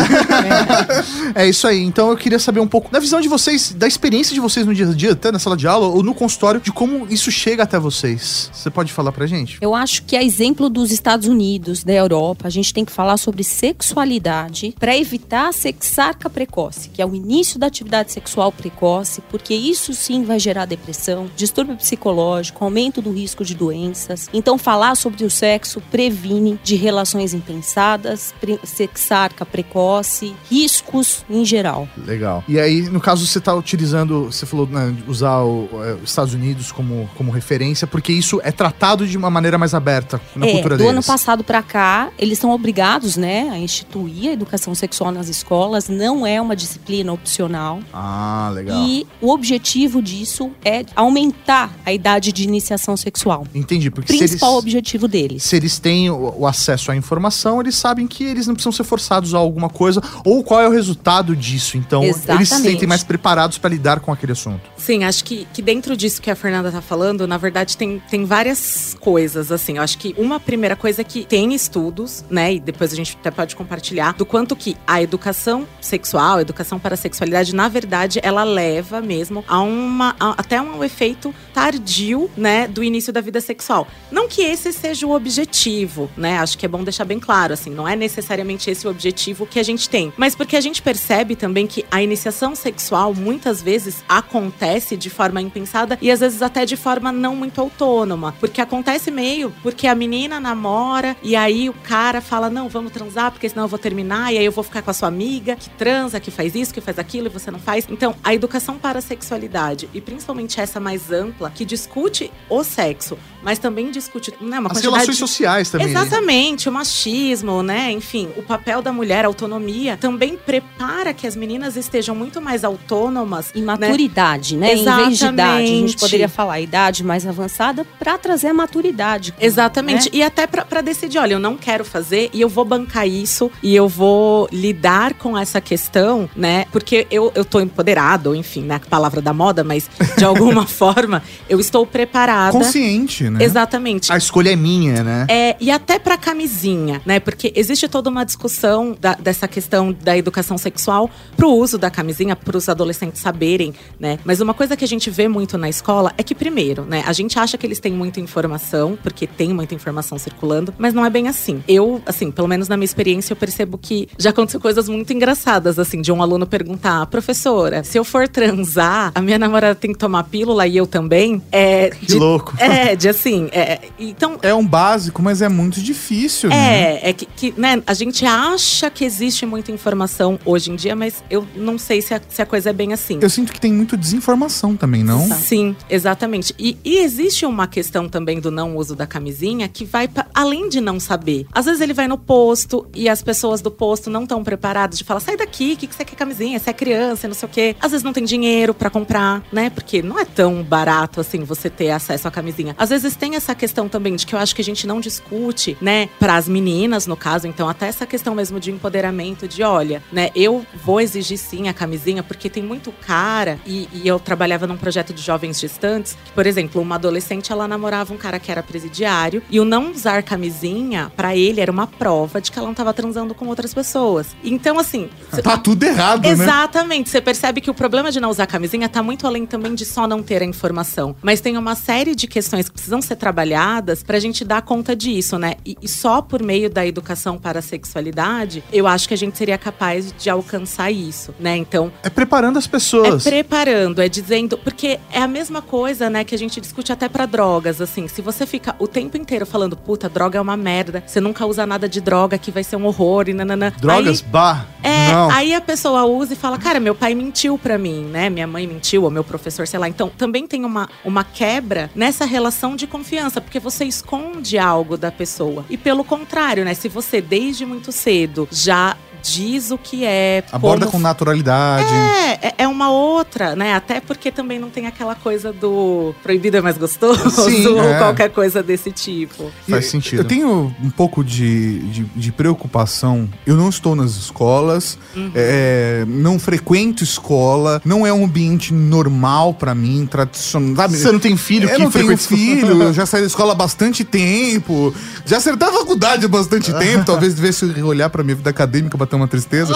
É. (laughs) é isso aí. Então eu queria saber um pouco da visão de vocês, da experiência de vocês no dia a dia, até na sala de aula ou no consultório, de como isso chega até vocês. Você pode falar pra gente? Eu acho que a exemplo dos Estados Unidos, da Europa, a gente tem que falar sobre sexualidade para evitar a sexarca precoce, que é o início da atividade sexual precoce, porque isso sim vai gerar depressão, distúrbio psicológico, aumento do risco de doenças. Então falar sobre o sexo previne de relações intensas avançadas, sexarca precoce, riscos em geral. Legal. E aí, no caso, você está utilizando, você falou né, usar é, os Estados Unidos como, como referência, porque isso é tratado de uma maneira mais aberta na é, cultura do deles. Do ano passado para cá, eles são obrigados, né, a instituir a educação sexual nas escolas. Não é uma disciplina opcional. Ah, legal. E o objetivo disso é aumentar a idade de iniciação sexual. Entendi, porque principal eles, objetivo deles. Se eles têm o, o, acesso à informação, eles sabem que eles não precisam ser forçados a alguma coisa ou qual é o resultado disso. Então, Exatamente. eles se sentem mais preparados para lidar com aquele assunto. Sim, acho que, que dentro disso que a Fernanda tá falando, na verdade, tem, tem várias coisas, assim. Eu acho que uma primeira coisa é que tem estudos, né? E depois a gente até pode compartilhar, do quanto que a educação sexual, a educação para a sexualidade, na verdade, ela leva mesmo a uma. A, até um efeito tardio, né, do início da vida sexual. Não que esse seja o objetivo, né? Acho que é bom deixar bem claro, assim, não é necessariamente esse o objetivo que a gente tem, mas porque a gente percebe também que a iniciação sexual muitas vezes acontece de forma impensada e às vezes até de forma não muito autônoma, porque acontece meio porque a menina namora e aí o cara fala: "Não, vamos transar, porque senão eu vou terminar e aí eu vou ficar com a sua amiga que transa, que faz isso, que faz aquilo e você não faz". Então, a educação para a sexualidade e principalmente essa mais ampla que discute o sexo, mas também discute né, uma As relações sociais também. Né? Exatamente, o machismo, né? Enfim, o papel da mulher, a autonomia, também prepara que as meninas estejam muito mais autônomas. E né? maturidade, né? né? Exatamente. Em vez de idade, a gente poderia falar idade mais avançada para trazer a maturidade. Exatamente. Né? E até para decidir, olha, eu não quero fazer e eu vou bancar isso e eu vou lidar com essa questão, né? Porque eu, eu tô empoderado, enfim, né? Palavra da moda, mas de (laughs) alguma forma eu estou preparada. Consciente, né? Exatamente. A escolha é minha, né? É, e até pra camisinha, né? Porque existe toda uma discussão da, dessa questão da educação sexual pro uso da camisinha, pros adolescentes saberem, né? Mas uma coisa que a gente vê muito na escola é que, primeiro, né? A gente acha que eles têm muita informação, porque tem muita informação circulando, mas não é bem assim. Eu, assim, pelo menos na minha experiência, eu percebo que já aconteceu coisas muito engraçadas, assim, de um aluno perguntar, professora, se eu for transar, a minha namorada tem que tomar pílula e eu também? É. Que de, louco. É, de assim. É, então. É um básico, mas é muito difícil, é, né? É, é que, que, né, a gente acha que existe muita informação hoje em dia, mas eu não sei se a, se a coisa é bem assim. Eu sinto que tem muito desinformação também, não? Sim, exatamente. E, e existe uma questão também do não uso da camisinha que vai pra, além de não saber. Às vezes ele vai no posto e as pessoas do posto não estão preparadas de falar: sai daqui, o que, que você quer camisinha? Você é criança, não sei o quê. Às vezes não tem dinheiro para comprar, né? Porque não é tão barato assim você ter acesso à camisinha. Às vezes tem essa questão também de que eu acho que a gente não discute, né, para as meninas no caso, então até essa questão mesmo de empoderamento de, olha, né, eu vou exigir sim a camisinha porque tem muito cara e, e eu trabalhava num projeto de jovens gestantes, que, por exemplo, uma adolescente ela namorava um cara que era presidiário e o não usar camisinha para ele era uma prova de que ela não estava transando com outras pessoas. Então assim, tá tudo errado, Exatamente. né? Exatamente. Você percebe que o problema de não usar camisinha tá muito além também de só não ter a informação, mas tem uma série de questões que precisam ser trabalhadas para a gente dar conta disso, né? E, e, só por meio da educação para a sexualidade, eu acho que a gente seria capaz de alcançar isso, né? Então. É preparando as pessoas. É preparando, é dizendo. Porque é a mesma coisa, né, que a gente discute até para drogas, assim. Se você fica o tempo inteiro falando, puta, droga é uma merda, você nunca usa nada de droga, que vai ser um horror e nananã. Drogas, aí, bah. É, não. aí a pessoa usa e fala, cara, meu pai mentiu para mim, né? Minha mãe mentiu, ou meu professor, sei lá. Então também tem uma, uma quebra nessa relação de confiança, porque você esconde algo da pessoa. E pelo contrário, né? Se você desde muito cedo já diz o que é. Aborda como... com naturalidade. É, é, é, uma outra, né? Até porque também não tem aquela coisa do proibido é mais gostoso Sim, (laughs) ou é. qualquer coisa desse tipo. Faz sentido. Eu tenho um pouco de, de, de preocupação. Eu não estou nas escolas, uhum. é, não frequento escola, não é um ambiente normal para mim, tradicional. Sabe? Você não tem filho eu que não tenho filho, eu (laughs) já saí da escola há bastante tempo, já acertei a faculdade há bastante (laughs) tempo, talvez devesse olhar para minha vida acadêmica, bater bateu uma tristeza.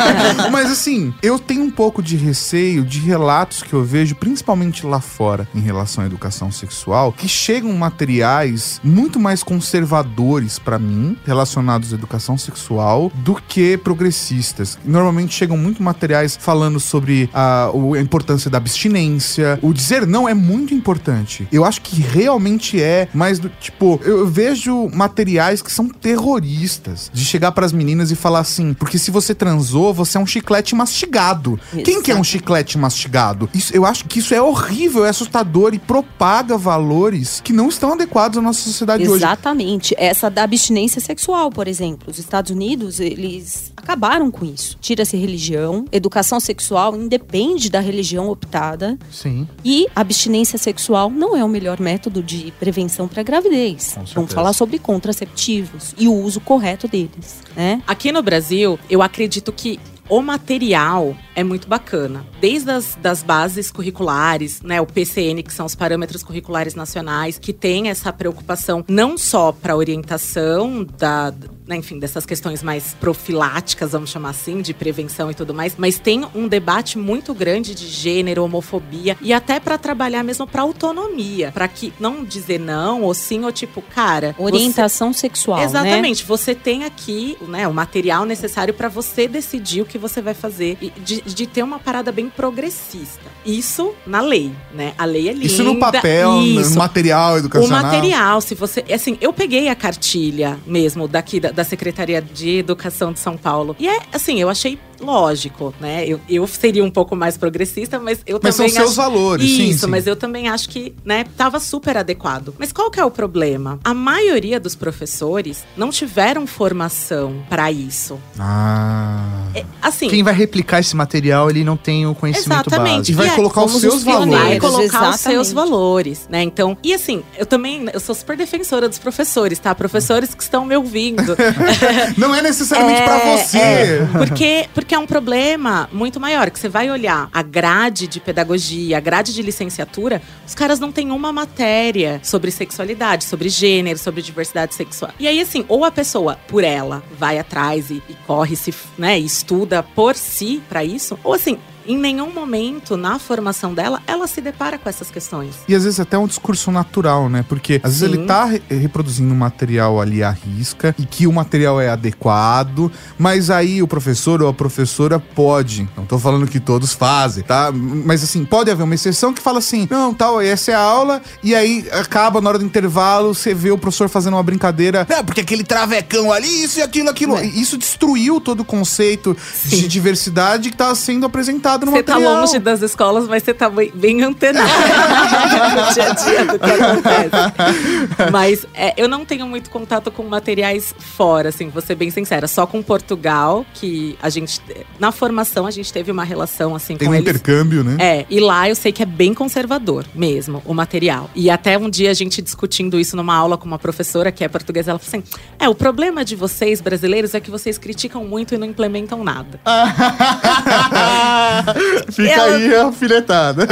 (laughs) Mas assim, eu tenho um pouco de receio de relatos que eu vejo, principalmente lá fora, em relação à educação sexual, que chegam materiais muito mais conservadores para mim, relacionados à educação sexual, do que progressistas. Normalmente chegam muito materiais falando sobre a, a importância da abstinência. O dizer não é muito importante. Eu acho que realmente é, mas do tipo, eu vejo materiais que são terroristas de chegar para as meninas e falar assim, porque se você transou, você é um chiclete mastigado. Exato. Quem que é um chiclete mastigado? Isso, eu acho que isso é horrível, é assustador e propaga valores que não estão adequados à nossa sociedade Exatamente. hoje. Exatamente. Essa da abstinência sexual, por exemplo. Os Estados Unidos, eles acabaram com isso. Tira-se religião, educação sexual independe da religião optada. Sim. E abstinência sexual não é o melhor método de prevenção para gravidez. Vamos falar sobre contraceptivos e o uso correto deles, né? Aqui no Brasil, eu acredito que o material é muito bacana. Desde as das bases curriculares, né, o PCN, que são os parâmetros curriculares nacionais, que tem essa preocupação não só para orientação da, né, enfim, dessas questões mais profiláticas, vamos chamar assim, de prevenção e tudo mais, mas tem um debate muito grande de gênero, homofobia e até para trabalhar mesmo para autonomia, para que não dizer não ou sim ou tipo, cara, orientação você... sexual, né? Exatamente, né? você tem aqui, né, o material necessário para você decidir o que você vai fazer e de, de, ter uma parada bem progressista. Isso na lei, né? A lei é linda. Isso no papel, Isso. no material educacional. O material, se você, assim, eu peguei a cartilha mesmo daqui da, da Secretaria de Educação de São Paulo. E é, assim, eu achei lógico, né? Eu, eu seria um pouco mais progressista, mas eu mas também. Mas são seus valores, Isso, sim, sim. mas eu também acho que, né, tava super adequado. Mas qual que é o problema? A maioria dos professores não tiveram formação para isso. Ah. É, assim. Quem vai replicar esse material, ele não tem o conhecimento exatamente. básico. E vai colocar os seus valores. Vai colocar exatamente. os seus valores, né? Então, e assim, eu também, eu sou super defensora dos professores, tá? Professores que estão me ouvindo. (laughs) não é necessariamente é, para você. É, porque, porque é um problema muito maior, que você vai olhar a grade de pedagogia, a grade de licenciatura, os caras não têm uma matéria sobre sexualidade, sobre gênero, sobre diversidade sexual. E aí, assim, ou a pessoa, por ela, vai atrás e, e corre, se, né, estuda por si para isso, ou assim, em nenhum momento na formação dela ela se depara com essas questões. E às vezes até um discurso natural, né? Porque às Sim. vezes ele tá re reproduzindo um material ali à risca e que o material é adequado, mas aí o professor ou a professora pode, não tô falando que todos fazem, tá? Mas assim, pode haver uma exceção que fala assim: "Não, tal, essa é a aula" e aí acaba na hora do intervalo, você vê o professor fazendo uma brincadeira, é, porque aquele travecão ali, isso e aquilo, aquilo. É. Isso destruiu todo o conceito Sim. de diversidade que tá sendo apresentado no Você tá longe das escolas, mas você tá bem, antenado no dia a dia do que acontece. Mas é, eu não tenho muito contato com materiais fora, assim, vou ser bem sincera. Só com Portugal, que a gente. Na formação, a gente teve uma relação, assim, Tem com um eles. intercâmbio, né? É, e lá eu sei que é bem conservador mesmo, o material. E até um dia a gente discutindo isso numa aula com uma professora que é portuguesa, ela falou assim: é, o problema de vocês brasileiros é que vocês criticam muito e não implementam nada. (laughs) (laughs) Fica Ela... aí a alfinetada.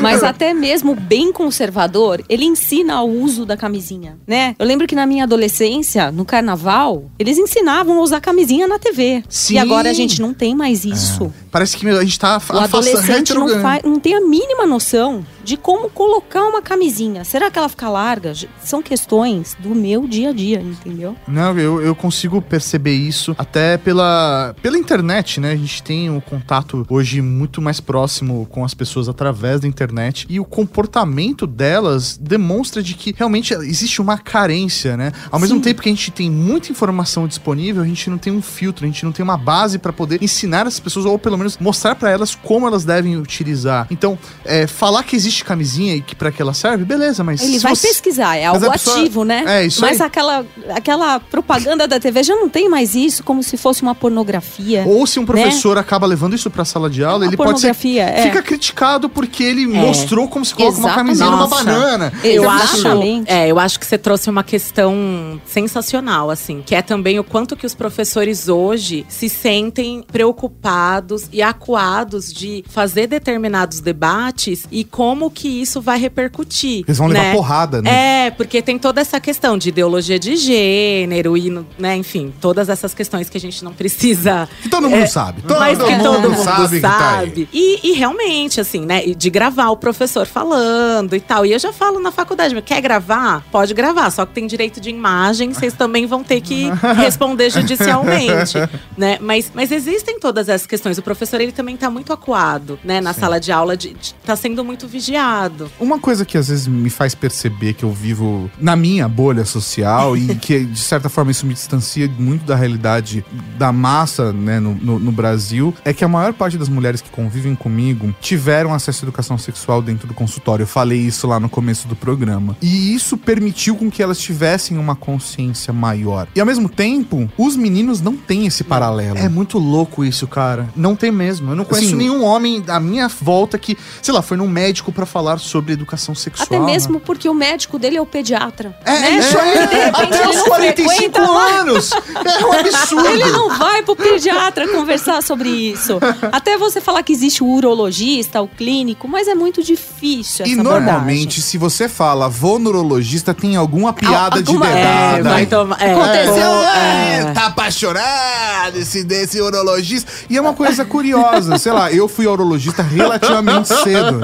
Mas até mesmo bem conservador, ele ensina o uso da camisinha, né? Eu lembro que na minha adolescência, no carnaval, eles ensinavam a usar camisinha na TV. Sim. E agora a gente não tem mais isso. É. Parece que a gente tá O adolescente não, faz, não tem a mínima noção de como colocar uma camisinha. Será que ela fica larga? São questões do meu dia a dia, entendeu? Não, eu, eu consigo perceber isso até pela, pela internet, né? A gente tem um contato hoje muito mais próximo com as pessoas através da internet e o comportamento delas demonstra de que realmente existe uma carência, né? Ao Sim. mesmo tempo que a gente tem muita informação disponível, a gente não tem um filtro, a gente não tem uma base para poder ensinar as pessoas ou pelo menos mostrar para elas como elas devem utilizar. Então, é, falar que existe camisinha e que para que ela serve, beleza, mas ele vai você... pesquisar, é algo pessoa... ativo, né? É isso Mas aí. aquela aquela propaganda da TV já não tem mais isso, como se fosse uma pornografia. Ou se um professor né? acaba levando isso para sala de aula, é ele pode ser é. fica criticado porque ele é. mostrou como se coloca Exatamente. uma camisinha numa banana. Eu acho, é, eu acho que você trouxe uma questão sensacional assim, que é também o quanto que os professores hoje se sentem preocupados e acuados de fazer determinados debates e como como que isso vai repercutir. Eles vão né? levar porrada, né? É, porque tem toda essa questão de ideologia de gênero e, né, enfim, todas essas questões que a gente não precisa. Que todo mundo sabe. Todo mas que mundo todo mundo sabe sabe. que tá e, e realmente, assim, né? De gravar o professor falando e tal. E eu já falo na faculdade, quer gravar? Pode gravar, só que tem direito de imagem, vocês também vão ter que (laughs) responder judicialmente, né? Mas, mas existem todas essas questões. O professor, ele também tá muito acuado, né? Na sala de aula, de, de, tá sendo muito Uma coisa que às vezes me faz perceber que eu vivo na minha bolha social e que, de certa forma, isso me distancia muito da realidade da massa né, no, no, no Brasil é que a maior parte das mulheres que convivem comigo tiveram acesso à educação sexual dentro do consultório. Eu falei isso lá no começo do programa. E isso permitiu com que elas tivessem uma consciência maior. E ao mesmo tempo, os meninos não têm esse paralelo. É muito louco isso, cara. Não tem mesmo. Eu não conheço Assim, nenhum homem à minha volta que, sei lá, foi num médico pra falar sobre educação sexual. Até mesmo porque o médico dele é o pediatra. É, né? isso aí. De repente, Até ele os não 45 frequenta mais. anos. É um absurdo. Ele não vai pro pediatra conversar sobre isso. Até você falar que existe o urologista, o clínico, mas é muito difícil essa E normalmente, se você fala vou no urologista, tem alguma piada alguma- de É, dedada. vai tomar. É, Aconteceu, é. É, tá apaixonado esse desse urologista. E é uma coisa curiosa, sei lá, eu fui urologista relativamente cedo.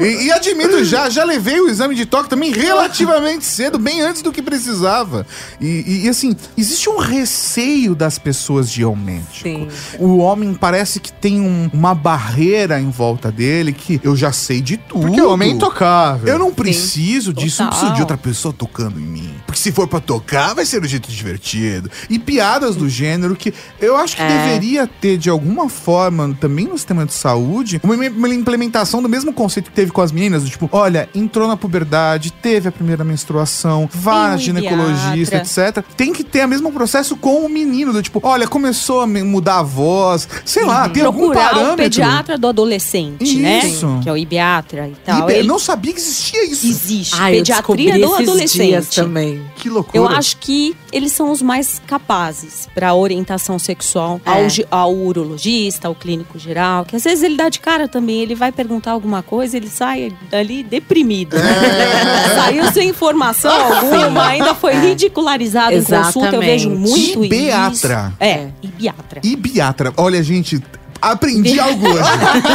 E, e admito já, já levei o exame de toque também relativamente cedo, bem antes do que precisava. E, e- e, assim, existe um receio das pessoas de aumento. Sim. O homem parece que tem um- uma barreira em volta dele que eu já sei de tudo. Porque o homem é intocável. Eu não preciso disso, não preciso de Total. outra pessoa tocando em mim. Porque se for pra tocar, vai ser do jeito divertido. E piadas do gênero que eu acho que É. deveria ter, de alguma forma, também no sistema de saúde, uma, uma implementação do mesmo conceito que teve com as meninas. Do tipo, olha, entrou na puberdade, teve a primeira menstruação, vá na ginecologista, etc. Tem que ter o mesmo processo com o menino. Do tipo, olha, começou a me- mudar a voz. Sei lá, tem algum procurar parâmetro. o pediatra do adolescente, Isso. né? Que é o ibiatra e tal. E, Ele Não sabia que existia isso. existe. Ah, pediatria do esses dias adolescente. também. Que loucura. Eu acho que eles são os mais capazes para orientação sexual É. ao, ao urologista, ao clínico geral, que às vezes ele dá de cara também, ele vai perguntar alguma coisa, ele sai dali deprimido. É. (laughs) Saiu sem informação alguma, ainda foi ridicularizado em consulta, eu vejo Exatamente. muito Ibiatra. isso. É, ibiatra. E Biatra. Olha, gente, aprendi (laughs) algo hoje.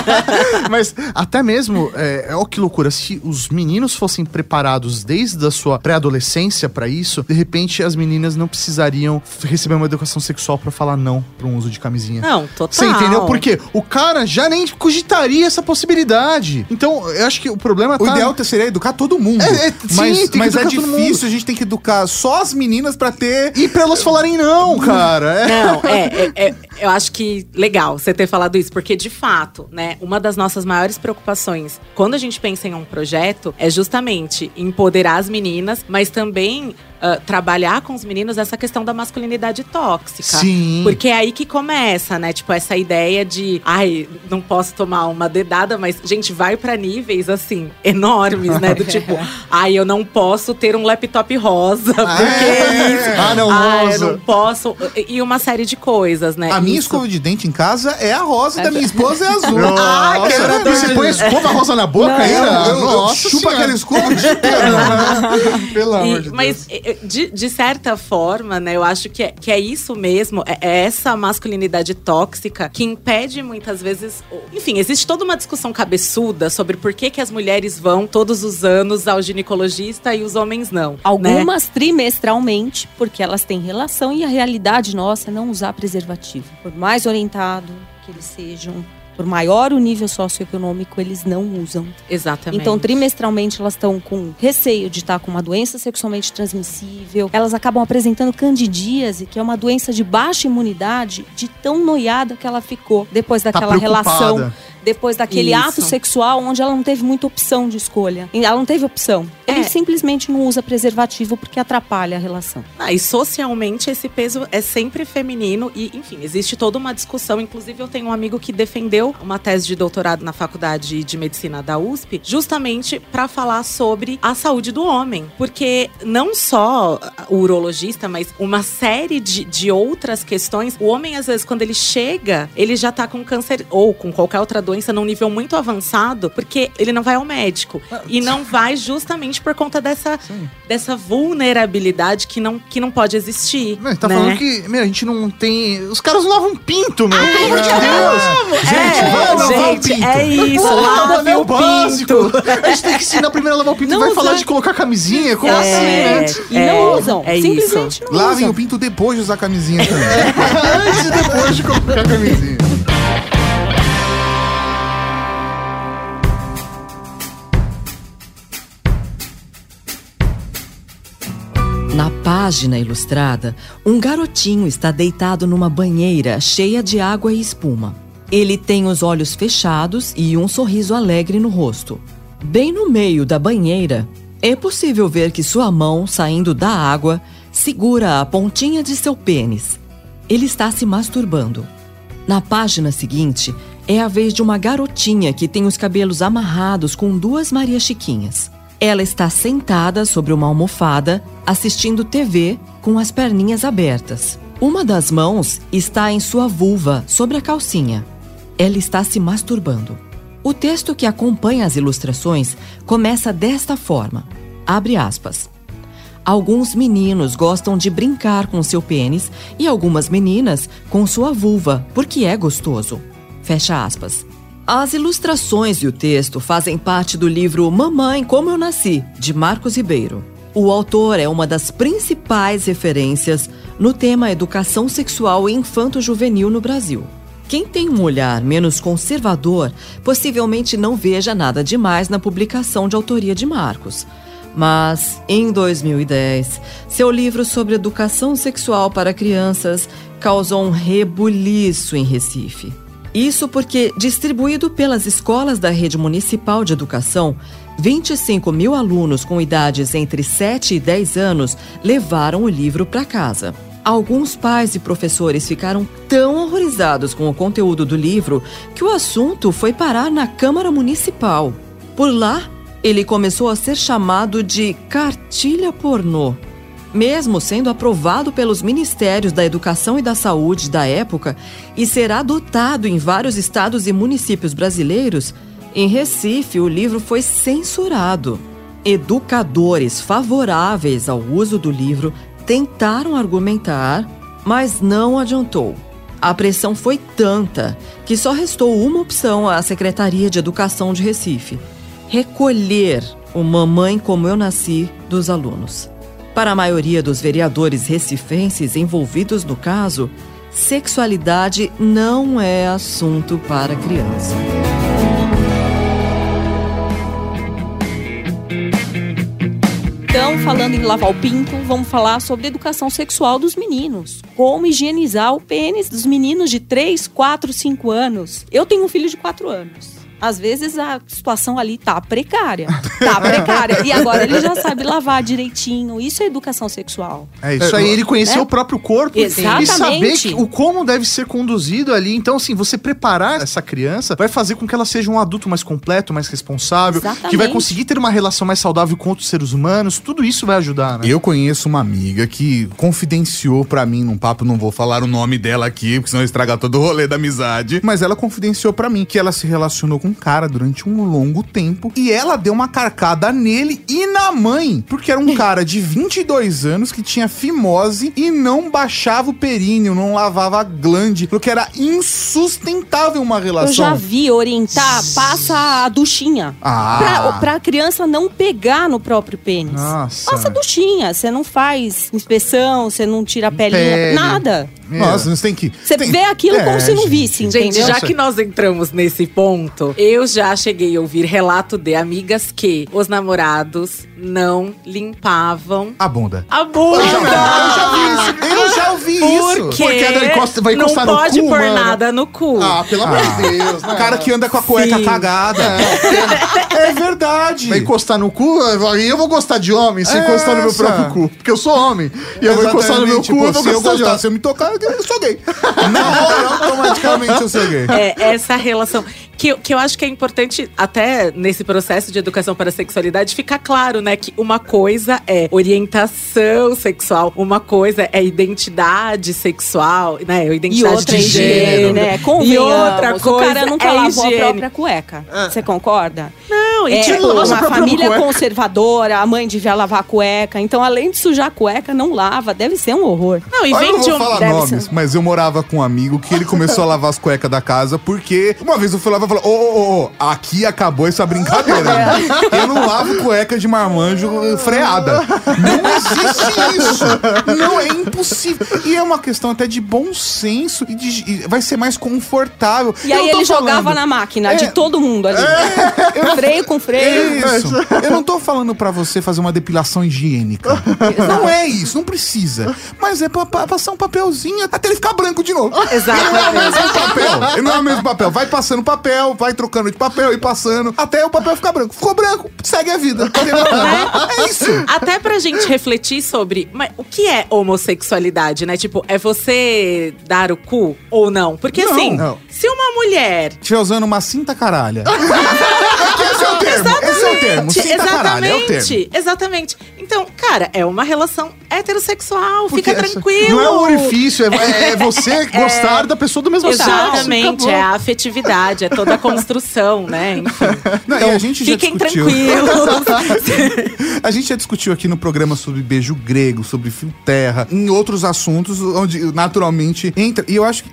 (laughs) Mas até mesmo, é, é, ó que loucura, se os meninos fossem preparados desde a sua pré-adolescência pra isso, de repente as meninas não precisariam receber uma educação sexual pra falar não pra um uso de camisinha. Não, total. Você entendeu? Porque o cara já nem cogitaria essa possibilidade. Então, eu acho que o problema O tá... ideal seria educar todo mundo. É, é, mas sim, mas é difícil, mundo. a gente tem que educar só as meninas pra ter. E pra elas falarem não, cara. É. Não, é, é, é, eu acho que legal você ter falado isso, porque de fato, né, uma das nossas maiores preocupações quando a gente pensa em um projeto é justamente empoderar as meninas, mas também ah, trabalhar com os meninos essa questão da masculinidade tóxica. Sim. Porque é aí que começa, né? Tipo, essa ideia de, ai, não posso tomar uma dedada, mas, gente, vai pra níveis, assim, enormes, né? Do (laughs) tipo, ai, eu não posso ter um laptop rosa, porque é. isso. Ah, não, Ah, eu rosa. não posso. E uma série de coisas, né? A minha Isso- escova de dente em casa é a rosa, da minha esposa é (laughs) azul. Nossa, Ah, quebrador e você de- põe escova rosa na boca Não, ainda? Eu, eu, eu Nossa chupo senhora. aquela escova dia inteiro. (laughs) Pelo E- amor de Deus. mas, de, de certa forma, né, eu acho que é, que é isso mesmo, é, é essa masculinidade tóxica que impede muitas vezes. Enfim, existe toda uma discussão cabeçuda sobre por que, que as mulheres vão todos os anos ao ginecologista e os homens não. né? Algumas trimestralmente, porque elas têm relação e a realidade nossa é não usar preservativo. Por mais orientado que eles sejam, por maior o nível socioeconômico, eles não usam. Exatamente. Então, trimestralmente, elas estão com receio de estar com uma doença sexualmente transmissível. Elas acabam apresentando candidíase, que é uma doença de baixa imunidade, de tão noiada que ela ficou depois Tá daquela preocupada. relação depois daquele Isso. ato sexual onde ela não teve muita opção de escolha. Ela não teve opção. Ele É. simplesmente não usa preservativo porque atrapalha a relação. Ah, e socialmente esse peso é sempre feminino e, enfim, existe toda uma discussão. Inclusive, eu tenho um amigo que defendeu uma tese de doutorado na Faculdade de Medicina da USP, justamente para falar sobre a saúde do homem. Porque não só o urologista, mas uma série de, de outras questões. O homem, às vezes, quando ele chega, ele já tá com câncer ou com qualquer outra doença doença num nível muito avançado, porque ele não vai ao médico. E não vai justamente por conta dessa, dessa vulnerabilidade que não, que não pode existir. Tá né? falando que, meu, a gente não tem. Os caras lavam pinto, meu. Pelo amor de é, Deus! é, vai lavar o gente, pinto. é isso, Pô, lave é o básico. pinto. A gente tem que ensinar primeiro a lavar o pinto Não e vai falar usar. de colocar camisinha. Como É. assim, né? E É, não usam. é simplesmente não Lavem usam. o pinto depois de usar a camisinha também. (laughs) Antes e depois de colocar a camisinha. Na página ilustrada, um garotinho está deitado numa banheira cheia de água e espuma. Ele tem os olhos fechados e um sorriso alegre no rosto. Bem no meio da banheira, é possível ver que sua mão, saindo da água, segura a pontinha de seu pênis. Ele está se masturbando. Na página seguinte, é a vez de uma garotinha que tem os cabelos amarrados com duas Maria Chiquinhas. Ela está sentada sobre uma almofada, assistindo TV com as perninhas abertas. Uma das mãos está em sua vulva, sobre a calcinha. Ela está se masturbando. O texto que acompanha as ilustrações começa desta forma: abre aspas. Alguns meninos gostam de brincar com seu pênis e algumas meninas com sua vulva, porque é gostoso. Fecha aspas. As ilustrações e o texto fazem parte do livro Mamãe, Como Eu Nasci, de Marcos Ribeiro. O autor é uma das principais referências no tema educação sexual infanto-juvenil no Brasil. Quem tem um olhar menos conservador possivelmente não veja nada demais na publicação de autoria de Marcos. Mas, em 2010, seu livro sobre educação sexual para crianças causou um rebuliço em Recife. Isso porque, distribuído pelas escolas da rede municipal de educação, 25 mil alunos com idades entre 7 e 10 anos levaram o livro para casa. Alguns pais e professores ficaram tão horrorizados com o conteúdo do livro que o assunto foi parar na Câmara Municipal. Por lá, ele começou a ser chamado de cartilha pornô. Mesmo sendo aprovado pelos Ministérios da Educação e da Saúde da época e ser adotado em vários estados e municípios brasileiros, em Recife o livro foi censurado. Educadores favoráveis ao uso do livro tentaram argumentar, mas não adiantou. A pressão foi tanta que só restou uma opção à Secretaria de Educação de Recife: recolher o Mamãe Como Eu Nasci dos alunos. Para a maioria dos vereadores recifenses envolvidos no caso, sexualidade não é assunto para criança. Então, falando em lavar o pinto, vamos falar sobre educação sexual dos meninos. Como higienizar o pênis dos meninos de 3, 4, 5 anos. Eu tenho um filho de 4 anos. Às vezes a situação ali tá precária. Tá precária. E agora ele já sabe lavar direitinho. Isso é educação sexual. É isso aí, ele conhecer É. o próprio corpo Exatamente. e saber que- o como deve ser conduzido ali. Então, assim, você preparar essa criança vai fazer com que ela seja um adulto mais completo, mais responsável, que vai Exatamente. conseguir ter uma relação mais saudável com outros seres humanos. Tudo isso vai ajudar, né? Eu conheço uma amiga que confidenciou pra mim num papo, não vou falar o nome dela aqui, porque senão estraga todo o rolê da amizade, mas ela confidenciou pra mim que ela se relacionou com um cara durante um longo tempo e ela deu uma carcada nele e na mãe, porque era um (laughs) cara de 22 anos que tinha fimose e não baixava o períneo, não lavava a glande, porque era insustentável uma Eu relação. já vi orientar, passa a duchinha. Ah. Pra, pra criança não pegar no próprio pênis. Nossa. Passa a duchinha. Você não faz inspeção, você não tira a pelinha, Pele. nada. Nossa, você tem que. Você tem- vê aquilo É, como se não gente. visse, Gente, entendeu? já que nós entramos nesse ponto, eu já cheguei a ouvir relato de amigas que os namorados não limpavam A bunda. a bunda. Eu já vi isso. Eu já ouvi isso. Porque, Porque ela encosta- vai encostar não no pode cu, pôr mano. nada no cu. Ah, pelo amor de Deus, né? O cara que anda com a cueca Sim. cagada. É verdade. Vai encostar no cu, aí eu vou gostar de homem se É encostar no meu próprio cu. Porque eu sou homem. E eu vou encostar no meu cu, Exatamente, eu vou tipo, se eu gostar de gostar, homem. se eu me tocar, eu sou gay. (laughs) Na hora, automaticamente eu sou gay. É, essa relação. Que, que eu acho que é importante, até nesse processo de educação para a sexualidade, ficar claro, né? Que uma coisa é orientação sexual, uma coisa é identidade sexual, né? Identidade E outra de é higiene, gênero. né? E outra coisa o cara nunca é lavou higiene. a própria cueca. Você concorda? Não, e É, tipo, uma família cueca. conservadora, a mãe devia lavar a cueca. Então, além de sujar a cueca, não lava. Deve ser um horror. não, e Olha, eu vem não de vou um. falar deve nomes, ser. mas eu morava com um amigo que ele começou a (laughs) lavar as cuecas da casa porque uma vez eu fui lavar e falei: Ô, ô, ô, aqui acabou essa brincadeira. (laughs) Eu não lavo cueca de marmanjo freada. Não existe isso. Não é impossível. E é uma questão até de bom senso e, de- e vai ser mais confortável. E Eu aí não ele falando- jogava na máquina É. de todo mundo ali. freio com freio. Isso. Eu não tô falando pra você fazer uma depilação higiênica. (laughs) Não é isso, não precisa. Mas é pra, pra passar um papelzinho até ele ficar branco de novo. Exatamente. Não é o mesmo papel. Não é o mesmo papel. Vai passando papel, vai trocando de papel e passando até o papel ficar branco. Ficou branco, segue a vida. Tem problema. É isso. Até pra gente refletir sobre mas, o que é homossexualidade, né? Tipo, é você dar o cu ou não? Porque Não. assim, Não. se uma mulher. Estiver usando uma cinta caralha. (laughs) É termo. Esse é o termo. Cinta caralho, é o termo. Exatamente, exatamente. Então, cara, é uma relação heterossexual, fica Porque essa- tranquilo. Não é um orifício, é, é você (laughs) gostar da pessoa do mesmo sexo. Exatamente, é a afetividade, é toda a construção, né? Enfim. Não, e a gente já Fiquem discutiu. tranquilos. (laughs) A gente já discutiu aqui no programa sobre beijo grego, sobre fio terra, em outros assuntos, onde naturalmente entra. E eu acho que.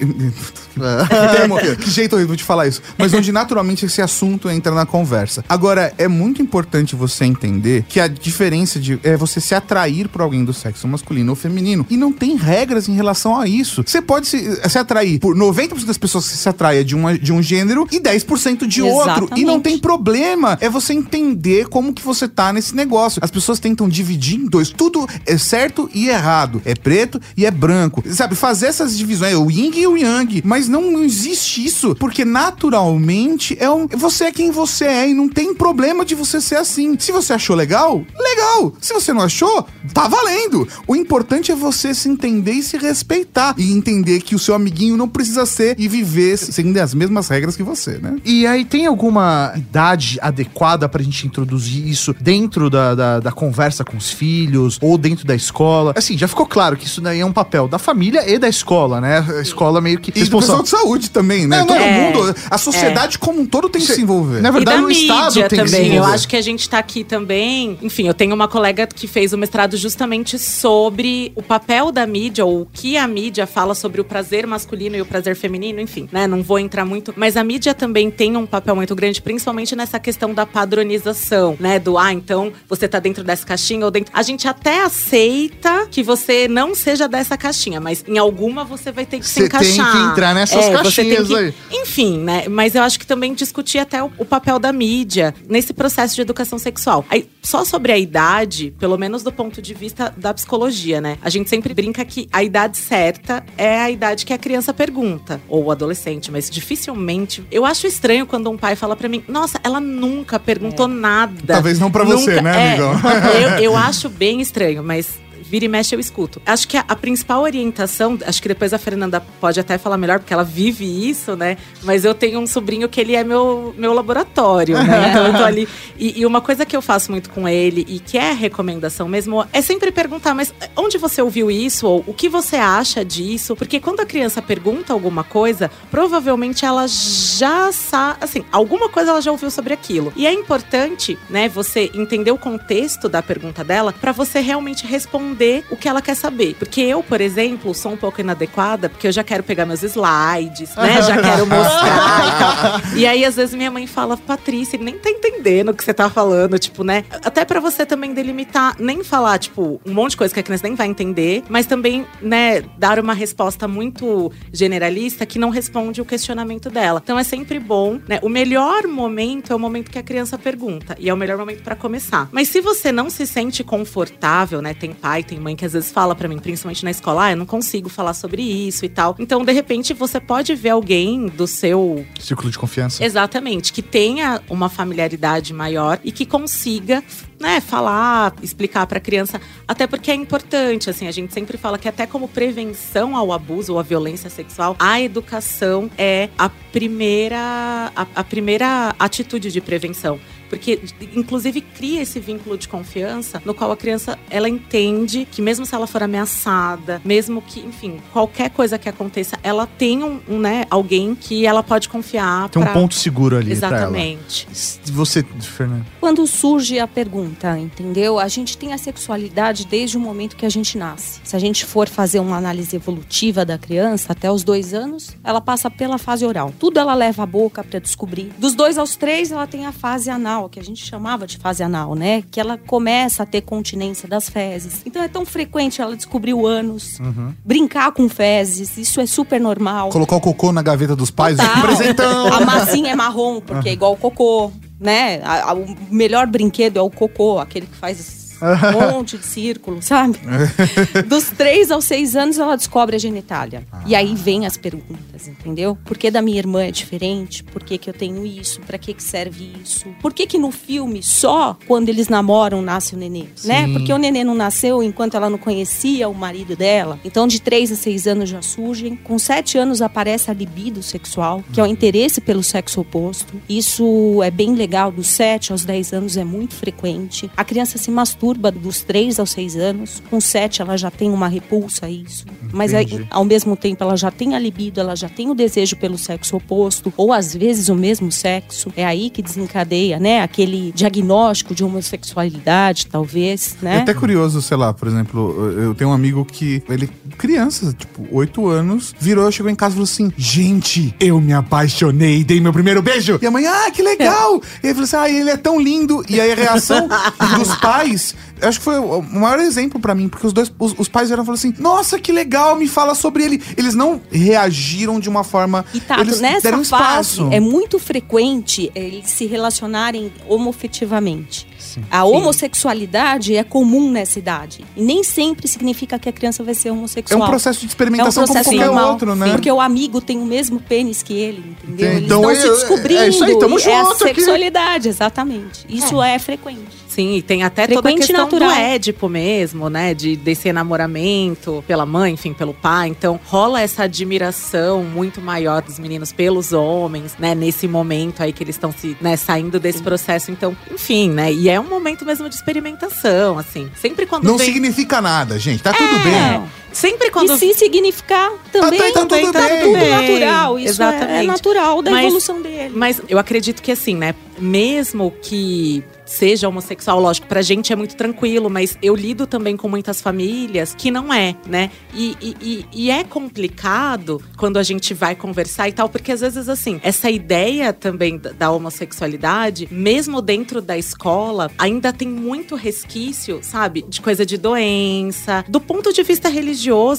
(laughs) Termo, (laughs) que jeito horrível de falar isso. Mas onde naturalmente esse assunto entra na conversa. Agora, é muito importante você entender que a diferença de é você se atrair por alguém do sexo masculino ou feminino. E não tem regras em relação a isso. Você pode se, se atrair por 90% das pessoas que se atraem de, uma, de um gênero e 10% de outro. E não Exatamente. tem problema. É você entender como que você tá nesse negócio. As pessoas tentam dividir em dois. Tudo é certo e errado. É preto e é branco. Sabe, fazer essas divisões. É o yin e o yang. Mas não, não existe isso. Porque naturalmente é um, você é quem você é e não tem problema de você ser assim. Se você achou legal, legal. Se você não achou, tá valendo. O importante é você se entender e se respeitar. E entender que o seu amiguinho não precisa ser e viver seguindo as mesmas regras que você, né? E aí, tem alguma idade adequada pra gente introduzir isso dentro da, da, da conversa com os filhos ou dentro da escola? Assim, já ficou claro que isso daí é um papel da família e da escola, né? A escola meio que. E pessoal de saúde também, né? Não, Todo. É. mundo, a sociedade como um todo tem que se envolver. Na verdade, e da o Estado tem que se também. Eu envolver. acho que a gente tá aqui também. Enfim, eu tenho uma colega que fez o mestrado justamente sobre o papel da mídia, ou o que a mídia fala sobre o prazer masculino e o prazer feminino, enfim, né? Não vou entrar muito. Mas a mídia também tem um papel muito grande, principalmente nessa questão da padronização, né? Do ah, então você tá dentro dessa caixinha ou dentro. A gente até aceita que você não seja dessa caixinha, mas em alguma você vai ter que se Você tem encaixar. que entrar nessas É, você tem caixinhas que- aí. enfim, né? Mas eu acho que também discutir até o, o papel da mídia nesse processo de educação sexual. Aí, só sobre a idade, pelo menos do ponto de vista da psicologia, né? A gente sempre brinca que a idade certa é a idade que a criança pergunta, ou o adolescente, mas dificilmente. Eu acho estranho quando um pai fala pra mim: Nossa, ela nunca perguntou nada. Talvez não pra você, né, é, amigão? eu, (laughs) eu acho bem estranho, mas vira e mexe eu escuto. Acho que a, a principal orientação, acho que depois a Fernanda pode até falar melhor, porque ela vive isso, né? Mas eu tenho um sobrinho que ele é meu, meu laboratório, né? (laughs) Então eu tô ali. E, e uma coisa que eu faço muito com ele, e que é recomendação mesmo, é sempre perguntar, mas onde você ouviu isso? Ou o que você acha disso? Porque quando a criança pergunta alguma coisa, provavelmente ela já sabe, assim, alguma coisa ela já ouviu sobre aquilo. E é importante, né, você entender o contexto da pergunta dela para você realmente responder o que ela quer saber. Porque eu, por exemplo, sou um pouco inadequada, porque eu já quero pegar meus slides, né? Já (laughs) quero mostrar e tal. E aí, às vezes, minha mãe fala, Patrícia, ele nem tá entendendo o que você tá falando, tipo, né? Até para você também delimitar, nem falar, tipo, um monte de coisa que a criança nem vai entender, mas também, né, dar uma resposta muito generalista que não responde o questionamento dela. Então é sempre bom, né? O melhor momento é o momento que a criança pergunta, e é o melhor momento para começar. Mas se você não se sente confortável, né? Tem pai, tem mãe que às vezes fala para mim, principalmente na escola, ah, eu não consigo falar sobre isso e tal. Então, de repente, você pode ver alguém do seu círculo de confiança. Exatamente, que tenha uma familiaridade maior e que consiga né, falar, explicar para a criança, até porque é importante, assim, a gente sempre fala que até como prevenção ao abuso ou à violência sexual, a educação é a primeira a, a primeira atitude de prevenção porque inclusive cria esse vínculo de confiança no qual a criança ela entende que mesmo se ela for ameaçada, mesmo que, enfim, qualquer coisa que aconteça, ela tem um, um né, alguém que ela pode confiar. Tem pra... um ponto seguro ali. Exatamente. Você, Fernando. Quando surge a pergunta, entendeu? A gente tem a sexualidade desde o momento que a gente nasce. Se a gente for fazer uma análise evolutiva da criança, até os dois anos, ela passa pela fase oral. Tudo ela leva à boca para descobrir. Dos dois aos três, ela tem a fase anal anal, que a gente chamava de fase anal, né? Que ela começa a ter continência das fezes. Então é tão frequente ela descobrir o ânus, uhum. brincar com fezes, isso é super normal. Colocar o cocô na gaveta dos pais, Total. presentão. A massinha é marrom, porque é igual o cocô, né? A, a, o melhor brinquedo é o cocô, aquele que faz um monte de círculo, sabe? (laughs) Dos três aos seis anos ela descobre a genitália. Ah. E aí vem as perguntas, entendeu? Por que da minha irmã é diferente? Por que, que eu tenho isso? Para que, que serve isso? Por que, que no filme só quando eles namoram nasce o nenê? Né? Porque o nenê não nasceu enquanto ela não conhecia o marido dela. Então de três a seis anos já surgem. Com sete anos aparece a libido sexual, que é o interesse pelo sexo oposto. Isso é bem legal. Dos sete aos dez anos é muito frequente. A criança se masturba masturba dos 3 aos 6 anos. Com 7 ela já tem uma repulsa a isso. Entendi. Mas aí, ao mesmo tempo ela já tem a libido, ela já tem o desejo pelo sexo oposto, ou às vezes o mesmo sexo. É aí que desencadeia, né? Aquele diagnóstico de homossexualidade, talvez, né? É até curioso, sei lá, por exemplo, eu tenho um amigo que, ele, criança, tipo, 8 anos, virou, chegou em casa e falou assim: Gente, eu me apaixonei, dei meu primeiro beijo. E a mãe, ah, que legal! É. E ele falou assim: Ah, ele é tão lindo. E aí a reação (laughs) dos pais acho que foi o maior exemplo para mim, porque os dois, os, os pais vieram e falaram assim: Nossa, que legal, me fala sobre ele. Eles não reagiram de uma forma. E Tato, eles nessa deram fase espaço. é muito frequente eles se relacionarem homofetivamente. Sim. A homossexualidade é comum nessa idade. E nem sempre significa que a criança vai ser homossexual. É um processo de experimentação é um processo como qualquer normal, outro, né? Porque o amigo tem o mesmo pênis que ele, entendeu? Eles então, estão eu, se descobrindo. É isso aí, tamo junto é a sexualidade, aqui. exatamente. Isso é, é frequente. Sim, e tem até Frequente toda a questão natural. do édipo mesmo, né? De desse enamoramento pela mãe, enfim, pelo pai. Então rola essa admiração muito maior dos meninos pelos homens, né? Nesse momento aí que eles estão se né, saindo desse processo. Então, enfim, né? E é um momento mesmo de experimentação, assim. Sempre quando. Não vem... significa nada, gente. Tá é, tudo bem. Sempre quando. E se significar também, tá, tá, também tá, tudo natural. Isso Exatamente. É, é natural da mas, evolução dele. Mas eu acredito que assim, né? Mesmo que seja homossexual, lógico, pra gente é muito tranquilo, mas eu lido também com muitas famílias que não é, né? E, e, e, é complicado quando a gente vai conversar e tal, porque às vezes, assim, essa ideia também da homossexualidade, mesmo dentro da escola, ainda tem muito resquício, sabe? De coisa de doença, do ponto de vista religioso,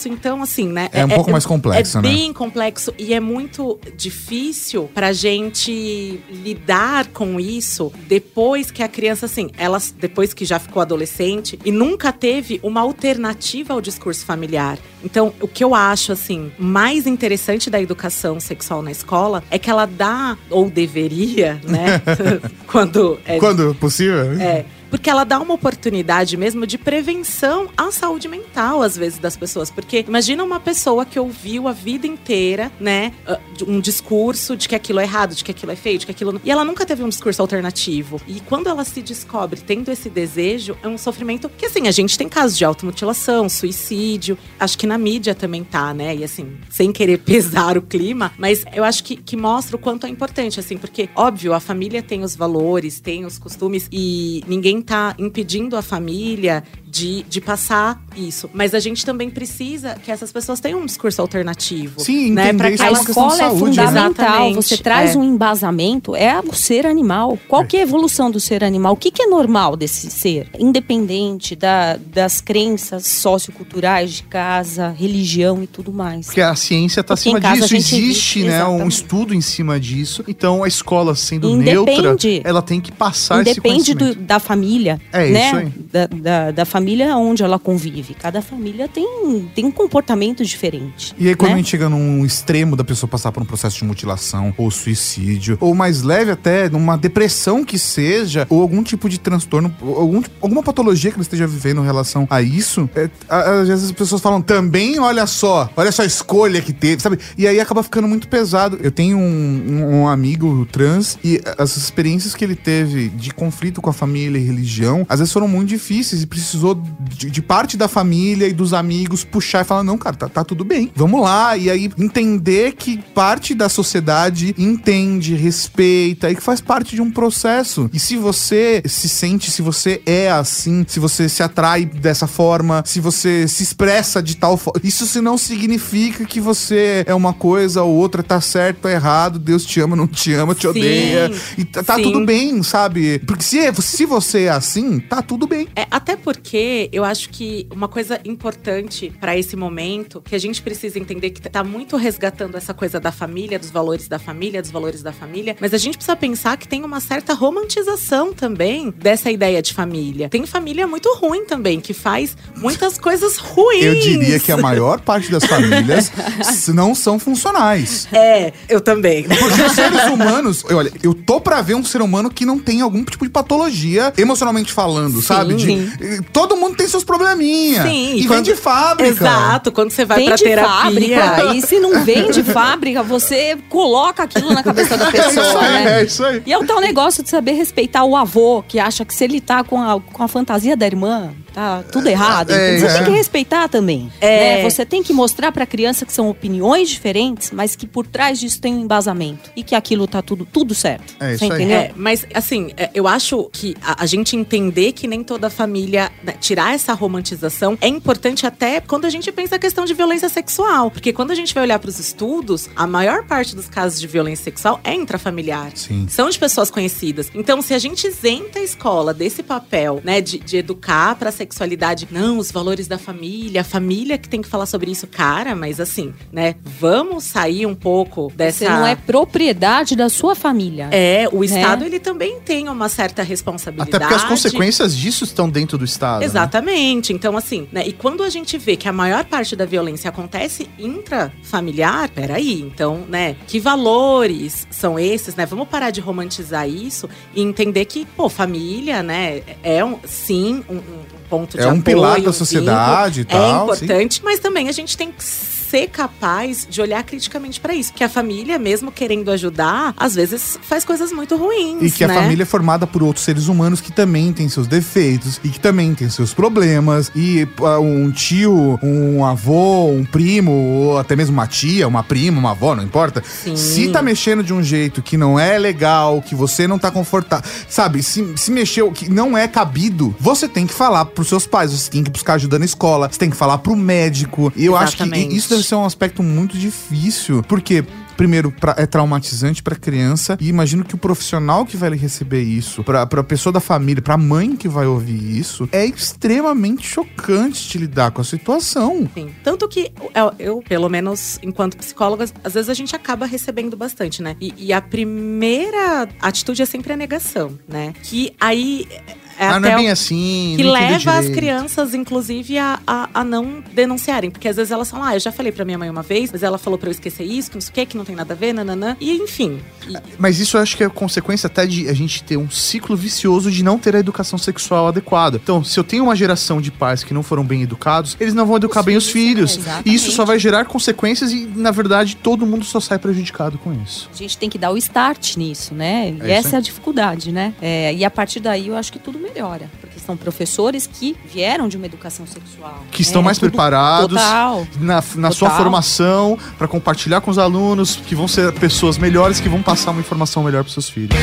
então, assim, né? É, é um pouco é, mais complexo, é né? É bem complexo e é muito difícil pra gente lidar com isso depois que a criança, assim, ela depois que já ficou adolescente e nunca teve uma alternativa ao discurso familiar. Então, o que eu acho, assim, mais interessante da educação sexual na escola é que ela dá, ou deveria, né? (laughs) (laughs) quando. É, quando possível. É porque ela dá uma oportunidade mesmo de prevenção à saúde mental, às vezes, das pessoas. Porque imagina uma pessoa que ouviu a vida inteira, né, ah, um discurso de que aquilo é errado, de que aquilo é feio, de que aquilo. Não... E ela nunca teve um discurso alternativo. E quando ela se descobre tendo esse desejo, é um sofrimento que, assim, a gente tem casos de automutilação, suicídio. Acho que na mídia também tá, né? E assim, sem querer (laughs) pesar o clima, mas eu acho que, que mostra o quanto é importante, assim, porque, óbvio, a família tem os valores, tem os costumes e ninguém está impedindo a família de, de passar isso. Mas a gente também precisa que essas pessoas tenham um discurso alternativo. Sim, né? Pra que a escola é saúde, né? fundamental. Né? Você traz é. um embasamento, é o ser animal. Qual que é a evolução do ser animal? O que, que é normal desse ser? Independente da, das crenças socioculturais de casa, religião e tudo mais. Porque a ciência está acima disso. Existe né, um estudo em cima disso. Então a escola sendo Independe. neutra, ela tem que passar Independe esse do, da família família, É né? Da, da, da família onde ela convive. Cada família tem, tem um comportamento diferente. E aí, quando né? a gente chega num extremo da pessoa passar por um processo de mutilação, ou suicídio, ou mais leve até, numa depressão que seja, ou algum tipo de transtorno, algum, alguma patologia que ela esteja vivendo em relação a isso, é, às vezes as pessoas falam também, olha só, olha só a escolha que teve, sabe? E aí acaba ficando muito pesado. Eu tenho um, um- um amigo trans e as experiências que ele teve de conflito com a família e religião, às vezes foram muito difíceis e precisou de, de parte da família e dos amigos puxar e falar: não, cara, tá, tá tudo bem, vamos lá. E aí entender que parte da sociedade entende, respeita e que faz parte de um processo. E se você se sente, se você é assim, se você se atrai dessa forma, se você se expressa de tal forma, isso se não significa que você é uma coisa ou outra, tá certo, tá errado, Deus te ama, não te ama, te Sim, odeia. E tá, tá tudo bem, sabe? Porque se, é- se você é assim, tá tudo bem. É, até porque eu acho que uma coisa importante pra esse momento, que a gente precisa entender que tá muito resgatando essa coisa da família, dos valores da família, dos valores da família, mas a gente precisa pensar que tem uma certa romantização também dessa ideia de família. Tem família muito ruim também, que faz muitas coisas ruins. Eu diria que a maior parte das famílias (laughs) não são funcionais. É, eu também. Porque os seres humanos, olha, eu tô pra ver um ser humano que não tem algum tipo de patologia, emocionalmente falando, sabe? De- sim. todo mundo tem seus probleminha. Sim, E, e vem quando- de fábrica. Exato, quando você vai Vem pra de terapia. fábrica. E se não vem de fábrica, você coloca aquilo na cabeça da (laughs) pessoa, É, né? é isso aí. E é o tal negócio de saber respeitar o avô, que acha que se ele tá com a, com a fantasia da irmã, tá tudo errado. É, entendeu? Você é. tem que respeitar também. É. né? Você tem que mostrar pra criança que são opiniões diferentes, mas que por trás disso tem um embasamento. E que aquilo tá tudo, tudo certo. É isso aí. É, mas assim, é, eu acho que a, a gente entender que nem toda família, né, tirar essa romantização, é importante até quando a gente pensa a questão de violência sexual. Porque quando a gente vai olhar para os estudos, a maior parte dos casos de violência sexual é intrafamiliar. Sim. São de pessoas conhecidas. Então, se a gente isenta a escola desse papel, né, de, de educar pra sexualidade, não, os valores da família, a família que tem que falar sobre isso, cara, mas assim, né, vamos sair um pouco dessa. Você não é propriedade da sua família. É, o Né? Estado ele também tem uma certa responsabilidade. Até porque as consequências disso estão dentro do Estado. né? Exatamente. Então, assim, né? E quando a gente vê que a maior parte da violência acontece intrafamiliar, peraí, então, né? Que valores são esses, né? Vamos parar de romantizar isso e entender que, pô, família, né? É um, sim, um, um ponto de É um apoio, pilar da um sociedade e vínculo, tal, É importante, mas também a gente tem que ser capaz de olhar criticamente pra isso. Que a família, mesmo querendo ajudar, às vezes faz coisas muito ruins. E que né? a família é formada por outros seres humanos que também têm seus defeitos e que também têm seus problemas. E ah, um tio, um avô, um primo, ou até mesmo uma tia, uma prima, uma avó, não importa. Sim. Se tá mexendo de um jeito que não é legal, que você não tá confortável, sabe? Se, se mexeu que não é cabido, você tem que falar pros seus pais, você tem que buscar ajuda na escola, você tem que falar pro médico. E eu acho que Exatamente. isso deve ser um aspecto muito difícil, porque primeiro, pra- é traumatizante pra criança. E imagino que o profissional que vai receber isso, pra, pra pessoa da família, pra mãe que vai ouvir isso, é extremamente chocante de lidar com a situação. Sim. Tanto que eu, eu, pelo menos enquanto psicóloga, às vezes a gente acaba recebendo bastante, né? E, e a primeira atitude é sempre a negação, né? Que aí é ah, não até é o- bem assim. que leva as crianças, inclusive, a, a, a não denunciarem. Porque às vezes elas falam, ah, eu já falei pra minha mãe uma vez, mas ela falou pra eu esquecer isso, que não sei o que, que não tem nada a ver, nananã. E enfim. E- Mas isso eu acho que é consequência até de a gente ter um ciclo vicioso de não ter a educação sexual adequada. Então, se eu tenho uma geração de pais que não foram bem educados, eles não vão educar Os bem os filhos, filhos. é, e isso só vai gerar consequências e, na verdade, todo mundo só sai prejudicado com isso. A gente tem que dar o start nisso, né? E isso essa aí. é a dificuldade, né? É, e a partir daí eu acho que tudo melhora. Porque são professores que vieram de uma educação sexual. Que estão É, mais tudo- preparados Total. na, na sua formação para compartilhar com os alunos, que vão ser pessoas melhores que vão passar uma informação melhor para seus filhos.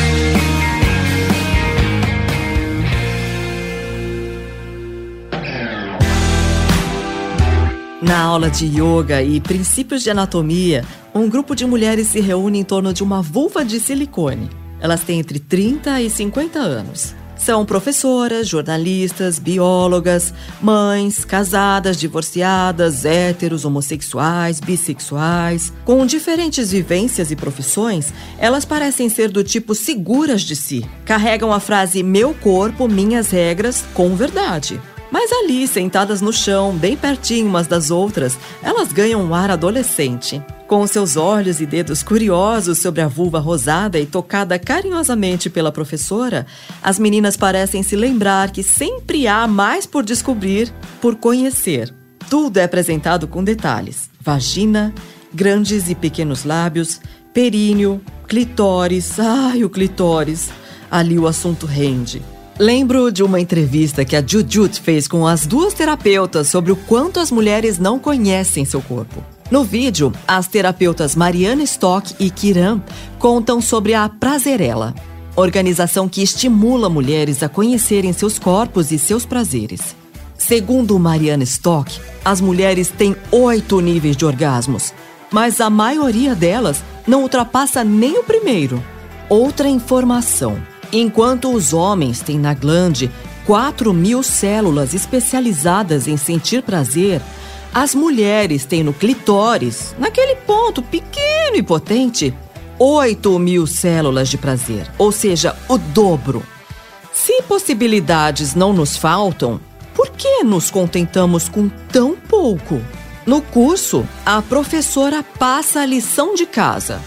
Na aula de yoga e princípios de anatomia, um grupo de mulheres se reúne em torno de uma vulva de silicone. Elas têm entre 30 e 50 anos. São professoras, jornalistas, biólogas, mães, casadas, divorciadas, héteros, homossexuais, bissexuais. Com diferentes vivências e profissões, elas parecem ser do tipo seguras de si. Carregam a frase meu corpo, minhas regras com verdade. Mas ali, sentadas no chão, bem pertinho umas das outras, elas ganham um ar adolescente. Com seus olhos e dedos curiosos sobre a vulva rosada e tocada carinhosamente pela professora, as meninas parecem se lembrar que sempre há mais por descobrir, por conhecer. Tudo é apresentado com detalhes: vagina, grandes e pequenos lábios, períneo, clitóris. Ai, o clitóris! Ali o assunto rende. Lembro de uma entrevista que a Jujut fez com as duas terapeutas sobre o quanto as mulheres não conhecem seu corpo. No vídeo, as terapeutas Mariana Stock e Kiran contam sobre a Prazerela, organização que estimula mulheres a conhecerem seus corpos e seus prazeres. Segundo Mariana Stock, as mulheres têm oito níveis de orgasmos, mas a maioria delas não ultrapassa nem o primeiro. Outra informação. Enquanto os homens têm na glande 4 mil células especializadas em sentir prazer, as mulheres têm no clitóris, naquele ponto pequeno e potente, 8 mil células de prazer, ou seja, o dobro. Se possibilidades não nos faltam, por que nos contentamos com tão pouco? No curso, a professora passa a lição de casa.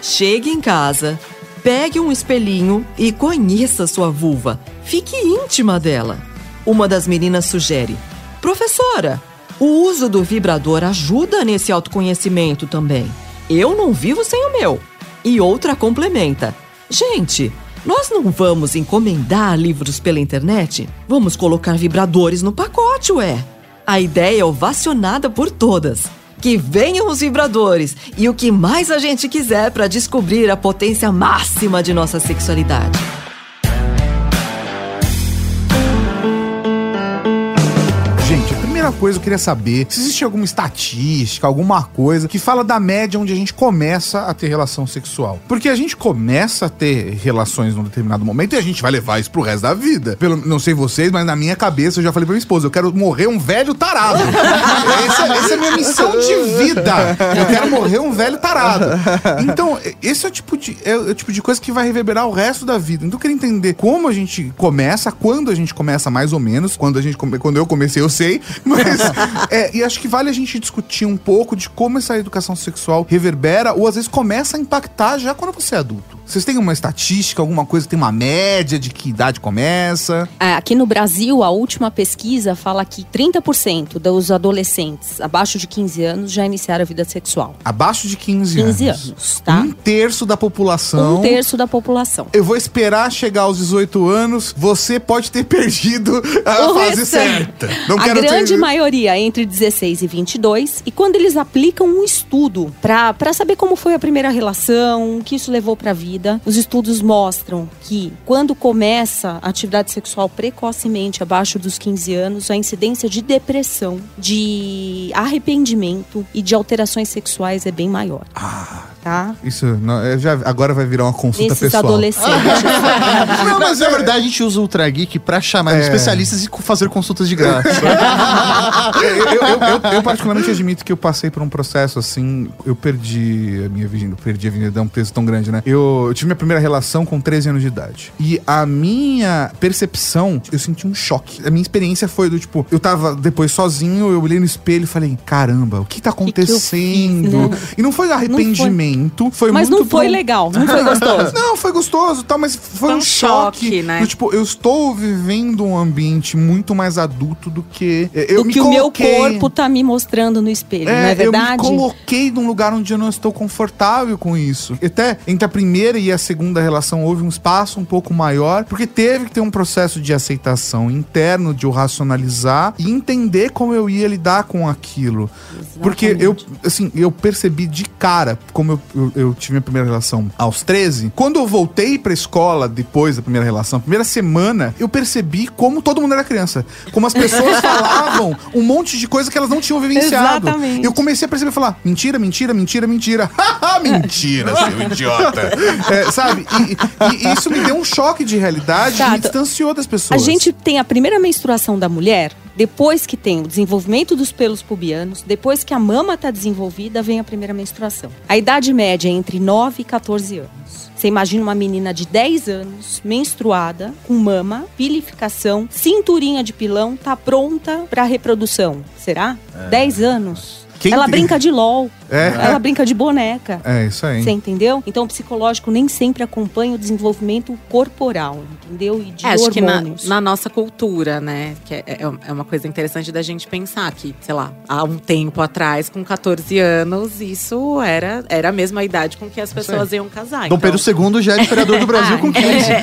Chegue em casa, Pegue um espelhinho e conheça sua vulva. Fique íntima dela. Uma das meninas sugere: Professora, o uso do vibrador ajuda nesse autoconhecimento também. Eu não vivo sem o meu. E outra complementa: Gente, nós não vamos encomendar livros pela internet? Vamos colocar vibradores no pacote, ué. A ideia é ovacionada por todas. Que venham os vibradores e o que mais a gente quiser para descobrir a potência máxima de nossa sexualidade. Primeira coisa eu queria saber se existe alguma estatística, alguma coisa que fala da média onde a gente começa a ter relação sexual. Porque a gente começa a ter relações num determinado momento e a gente vai levar isso pro resto da vida. Pelo, não sei vocês, mas na minha cabeça eu já falei pra minha esposa, eu quero morrer um velho tarado. (laughs) essa, essa é a minha missão de vida. Eu quero morrer um velho tarado. Então, esse é o tipo de, é o tipo de coisa que vai reverberar o resto da vida. Então eu queria entender como a gente começa, quando a gente começa mais ou menos, quando a gente quando eu comecei eu sei, mas, é, e acho que vale a gente discutir um pouco de como essa educação sexual reverbera ou às vezes começa a impactar já quando você é adulto. Vocês têm uma estatística, alguma coisa que tem uma média de que idade começa? É, aqui no Brasil, a última pesquisa fala que 30% dos adolescentes abaixo de 15 anos já iniciaram a vida sexual. Abaixo de 15, 15 anos. anos tá? Um terço da população. Um terço da população. Eu vou esperar chegar aos 18 anos, você pode ter (laughs) perdido a o fase certa. Não a grande ter... maioria entre 16 e 22. E quando eles aplicam um estudo para saber como foi a primeira relação, o que isso levou para a vida, os estudos mostram que quando começa a atividade sexual precocemente, abaixo dos 15 anos, a incidência de depressão, de arrependimento e de alterações sexuais é bem maior. Ah, tá? Isso não, é, já, agora vai virar uma consulta Nesses pessoal. adolescentes. (laughs) não, mas na verdade a gente usa o Ultra Geek pra chamar é. especialistas e fazer consultas de graça. (laughs) eu, eu, eu, eu, particularmente admito que eu passei por um processo assim, eu perdi a minha virgindade, perdi a virgindade, é um peso tão grande, né? Eu, eu tive minha primeira relação com 13 anos de idade. E a minha percepção, eu senti um choque. A minha experiência foi do tipo, eu tava depois sozinho, eu olhei no espelho e falei, caramba, o que tá acontecendo? Que que fiz, né? E não foi arrependimento, não foi. Foi mas muito. Mas não foi pro... legal, não foi gostoso. (laughs) não, foi gostoso, tá, mas foi, foi um, um, choque. choque né? Do, tipo, eu estou vivendo um ambiente muito mais adulto do que. Eh, eu do que coloquei... o meu corpo tá me mostrando no espelho, é, não é verdade? Eu me coloquei num lugar onde eu não estou confortável com isso. Até entre a primeira e a segunda relação houve um espaço um pouco maior, porque teve que ter um processo de aceitação interno, de eu racionalizar e entender como eu ia lidar com aquilo. Exatamente. Porque eu, assim, eu percebi de cara como eu eu, eu, eu tive minha primeira relação aos 13, quando eu voltei pra escola depois da primeira relação, primeira semana, eu percebi como todo mundo era criança. Como as pessoas (laughs) falavam um monte de coisa que elas não tinham vivenciado. Exatamente. Eu comecei a perceber falar: mentira, mentira, mentira, mentira. (laughs) mentira, seu idiota. É, sabe? E, e isso me deu um choque de realidade e me distanciou das A pessoas. gente tem a primeira menstruação da mulher, depois que tem o desenvolvimento dos pelos pubianos, depois que a mama está desenvolvida, vem a primeira menstruação. A idade média é entre 9 e 14 anos. Você imagina uma menina de 10 anos, menstruada, com mama, pilificação, cinturinha de pilão, tá pronta para reprodução. Será? 10 anos. Quem Ela tem- brinca de LOL. (laughs) É. Ela brinca de boneca. É, isso aí. Você entendeu? Então o psicológico nem sempre acompanha o desenvolvimento corporal, entendeu? E de É, acho que na, hormônios. na nossa cultura, né? Que é, é- é uma coisa interessante da gente pensar que, sei lá, há um tempo atrás, com 14 anos, isso era, era a mesma idade com que as pessoas iam casar. Dom então- Pedro II já é imperador do (laughs) Brasil Ah, com 15. É,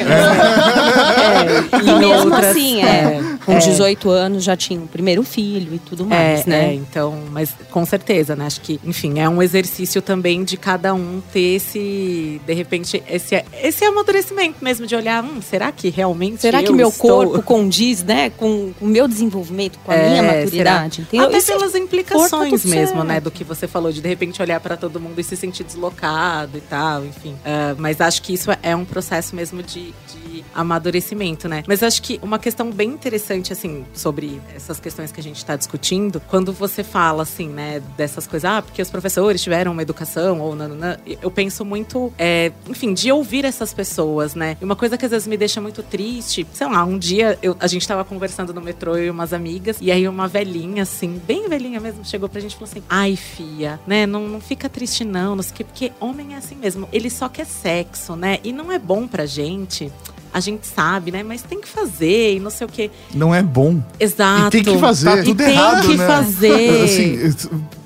E mesmo outras- assim, é, com 18 anos já tinha o primeiro filho e tudo mais, É, né? é, então, mas com certeza, né? Acho que, enfim, é um exercício também de cada um ter esse, de repente, esse, esse amadurecimento mesmo, de olhar, hum, será que realmente Será que meu estou- corpo condiz, né, com o meu desenvolvimento, com a É, minha será? maturidade? Entendeu? Até Isso é- pelas tá implicações mesmo, certo. né? Do que você falou, de de repente olhar pra todo mundo e se sentir deslocado e tal, enfim. Ah, mas acho que isso é um processo mesmo de, de amadurecimento, né? Mas acho que uma questão bem interessante, assim, sobre essas questões que a gente tá discutindo, quando você fala, assim, né, dessas coisas, ah, porque os professores tiveram uma educação, ou nananã, eu penso muito, é, enfim, de ouvir essas pessoas, né? E uma coisa que às vezes me deixa muito triste, sei lá, um dia eu- a gente tava conversando no metrô, e umas amigas, e aí uma velhinha, assim, bem velhinha mesmo, chegou pra gente e falou assim: ai, fia, né, não, não fica triste não, não sei o quê, porque homem é assim mesmo, ele só quer sexo, né? E não é bom pra gente. A gente sabe, né? Mas tem que fazer e não sei o quê. Não é bom. Exato. E tem que fazer. Tá E tudo tem errado, que né? fazer. (laughs) Assim,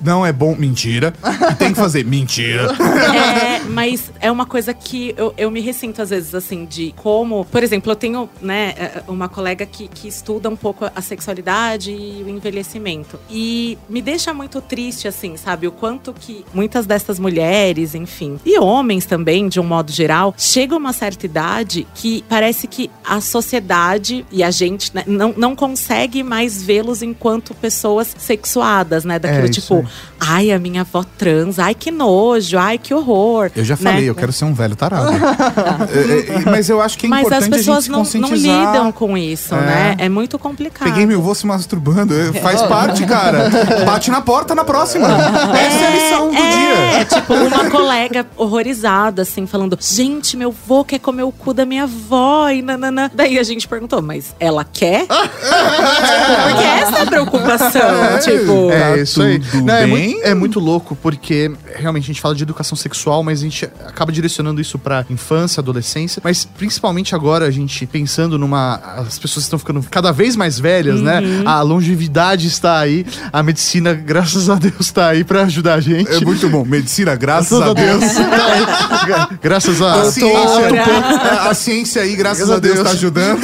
não é bom. Mentira. E tem que fazer. Mentira. (laughs) É, mas é uma coisa que eu, eu me ressinto às vezes, assim, de como. Por exemplo, eu tenho, né, é, uma colega que, que estuda um pouco a sexualidade e o envelhecimento. E me deixa muito triste, assim, sabe? O quanto que muitas dessas mulheres, enfim, e homens também, de um modo geral, chegam a uma certa idade que parece que a sociedade e a gente né, não, não consegue mais vê-los enquanto pessoas sexuadas, né? Daquilo É, tipo, ai, a minha avó trans, ai, que nojo, ai, que horror. Eu já né? falei, eu quero ser um velho tarado. (laughs) É, é, mas eu acho que é Mas importante as pessoas não, não lidam com isso, É. né? É muito complicado. Peguei meu avô se masturbando. É, (laughs) Faz parte, cara. Bate na porta na próxima. Essa é a lição do É, dia. tipo, uma colega horrorizada, assim, falando: Gente, meu vô quer comer o cu da minha avó e nananã. Daí a gente perguntou, mas ela quer? tipo, porque essa é a preocupação. tipo, É Tá isso aí. Não, é, muito, é muito louco, porque realmente a gente fala de educação sexual, mas a gente acaba direcionando isso pra infância, adolescência. Mas principalmente agora, a gente pensando numa. As pessoas estão ficando cada vez mais velhas, né? Uhum. A longevidade está aí. A medicina, graças a Deus, está aí pra ajudar a gente. É muito bom. Medicina, graças a Deus. (laughs) Graças a, A ciência, a- a ciência aí, graças Graças a Deus, Deus. tá ajudando.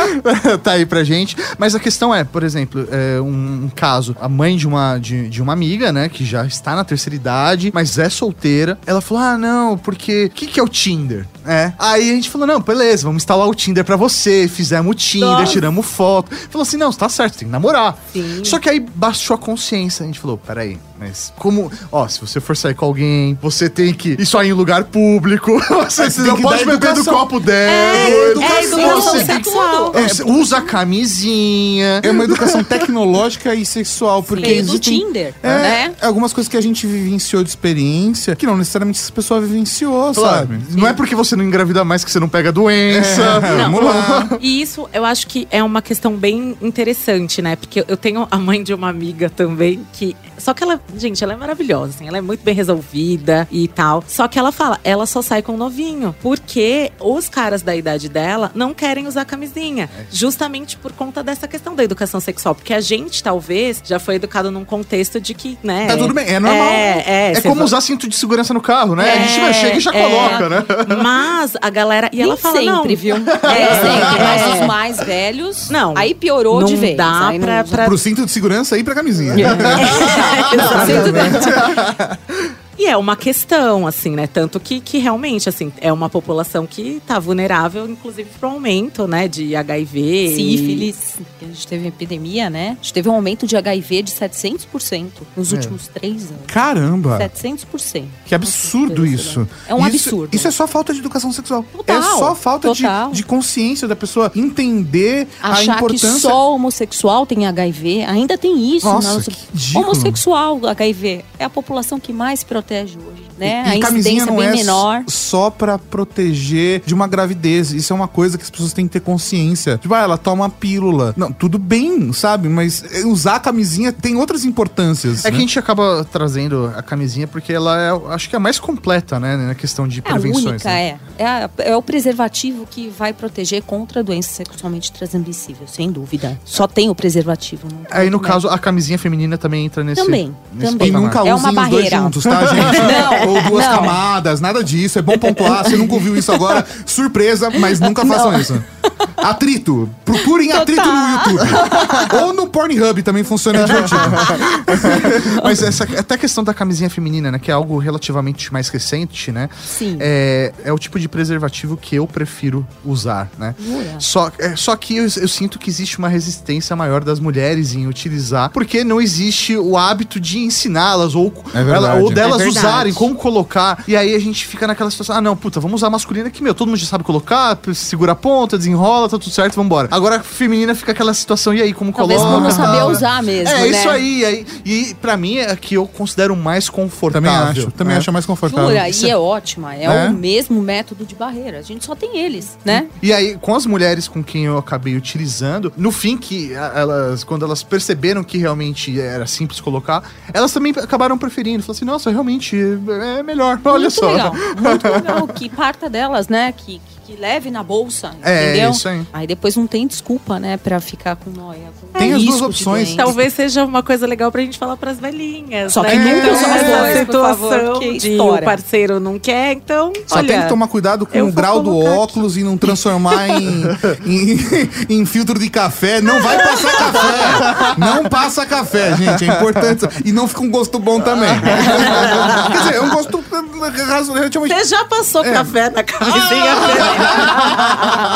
(laughs) tá aí pra gente. Mas a questão é, por exemplo, é um, um caso, a mãe de uma, de, de uma amiga, né, que já está na terceira idade, mas é solteira. Ela falou: ah, não, porque. O que, que é o Tinder? É. Aí a gente falou: não, beleza, vamos instalar o Tinder pra você. Fizemos o Tinder, Nossa. tiramos foto. Falou assim: não, tá certo, tem que namorar. Sim. Só que aí baixou a consciência. A gente falou: peraí, mas como. Ó, se você for sair com alguém, você tem que. Isso aí em lugar público. (laughs) Você, Você não pode beber do copo dela. é educação. educação Você- sexual. É, usa camisinha. É uma educação (laughs) tecnológica e sexual, porque Veio do Tinder, É, né? algumas coisas que a gente vivenciou de experiência que não necessariamente essa pessoa vivenciou, Claro, sabe? Não é porque você não engravida mais que você não pega doença. É, vamos lá. E isso eu acho que é uma questão bem interessante, né? Porque eu tenho a mãe de uma amiga também que. Só que ela, gente, ela é maravilhosa, assim, ela é muito bem resolvida e tal. Só que ela fala, ela só sai com novinho. Porque os caras da idade dela não querem usar camisinha. Justamente por conta dessa questão da educação sexual. Porque a gente, talvez, já foi educado num contexto de que, né? Tá tudo bem, é normal. É, é. É como va- usar cinto de segurança no carro, né? a gente É, chega e já é. coloca, né? Mas a galera. E ela Nem fala, sempre, não. viu? É, sempre. é. Mas os mais velhos, Não. aí piorou não de vez. dá aí não pra, usa. pra Pro cinto de segurança e pra camisinha. Exatamente. (laughs) ないです。E E é uma questão, assim, né? Tanto que, que realmente, assim, é uma população que tá vulnerável, inclusive, pro aumento, né? De HIV. Sífilis. A gente teve epidemia, né? A gente teve um aumento de HIV de 700% nos É. últimos três anos. Caramba! 700%. Que absurdo isso. É um Isso- absurdo. Isso é só falta de educação sexual. Total, é só falta de, total. de consciência da pessoa entender a Achar que importância. só homossexual tem HIV, ainda tem isso. Nossa, né? que ridículo. Homossexual, HIV, é a população que mais protege hoje, né? E, a e camisinha incidência não bem é menor. só pra proteger de uma gravidez. Isso é uma coisa que as pessoas têm que ter consciência. Tipo, ah, ela toma pílula. Não, tudo bem, sabe? Mas eh, usar a camisinha tem outras importâncias. É que né? a gente acaba trazendo a camisinha porque ela é, acho que é a mais completa, né, na questão de É a prevenções. única, né? é. É, a- é o preservativo que vai proteger contra doenças sexualmente transmissíveis, sem dúvida. Só tem o preservativo. Aí, no caso, a camisinha feminina também entra nesse. Também, nesse também. E nunca É usem uma os dois barreira. juntos, tá, (laughs) gente? Não, Ou duas não. camadas, nada disso. É bom pontuar. Você nunca ouviu isso agora, surpresa, mas nunca façam Não. isso. Atrito. Procurem atrito no YouTube. Ou no Pornhub também funciona divertido. Mas essa, até a questão da camisinha feminina, né? Que é algo relativamente mais recente, né? Sim. É, é o tipo de preservativo que eu prefiro usar, né? Só, é, só que eu, eu sinto que existe uma resistência maior das mulheres em utilizar, porque não existe o hábito de ensiná-las ou, É ela- ou delas É usarem, como colocar. E aí a gente fica naquela situação: ah, não, puta, vamos usar a masculina que, meu, todo mundo já sabe colocar, segura a ponta, desenrola, tá tudo certo, vambora. Agora a feminina fica aquela situação, e aí, como Talvez coloca? por não saber né? usar mesmo, É, né? isso aí, aí. E pra mim é a que eu considero mais confortável. Também acho. Também né? acho mais confortável. Jura? E é- é ótima. É, É? o mesmo método de barreira. A gente só tem eles, né? E aí, com as mulheres com quem eu acabei utilizando, no fim que elas, quando elas perceberam que realmente era simples colocar, elas também acabaram preferindo. Falaram assim, nossa, realmente é melhor. (laughs) Olha muito só. legal. Muito legal. Que parta delas, né? Que, que, que leve na bolsa, É, entendeu? isso aí. Aí depois não tem desculpa, né? Pra ficar com noia. Com Tem as duas opções. Talvez seja uma coisa legal pra gente falar pras velhinhas. Só né? que nunca Então, por favor, situação porque de o parceiro não quer, então. Só olha, tem que tomar cuidado com o grau do colocar aqui. óculos e não transformar em, (laughs) em, em filtro de café. Não vai passar café. Não passa café, gente. É importante. E não fica um gosto bom também. Quer dizer, é um gosto relativamente. Você já passou café na camisinha? (laughs)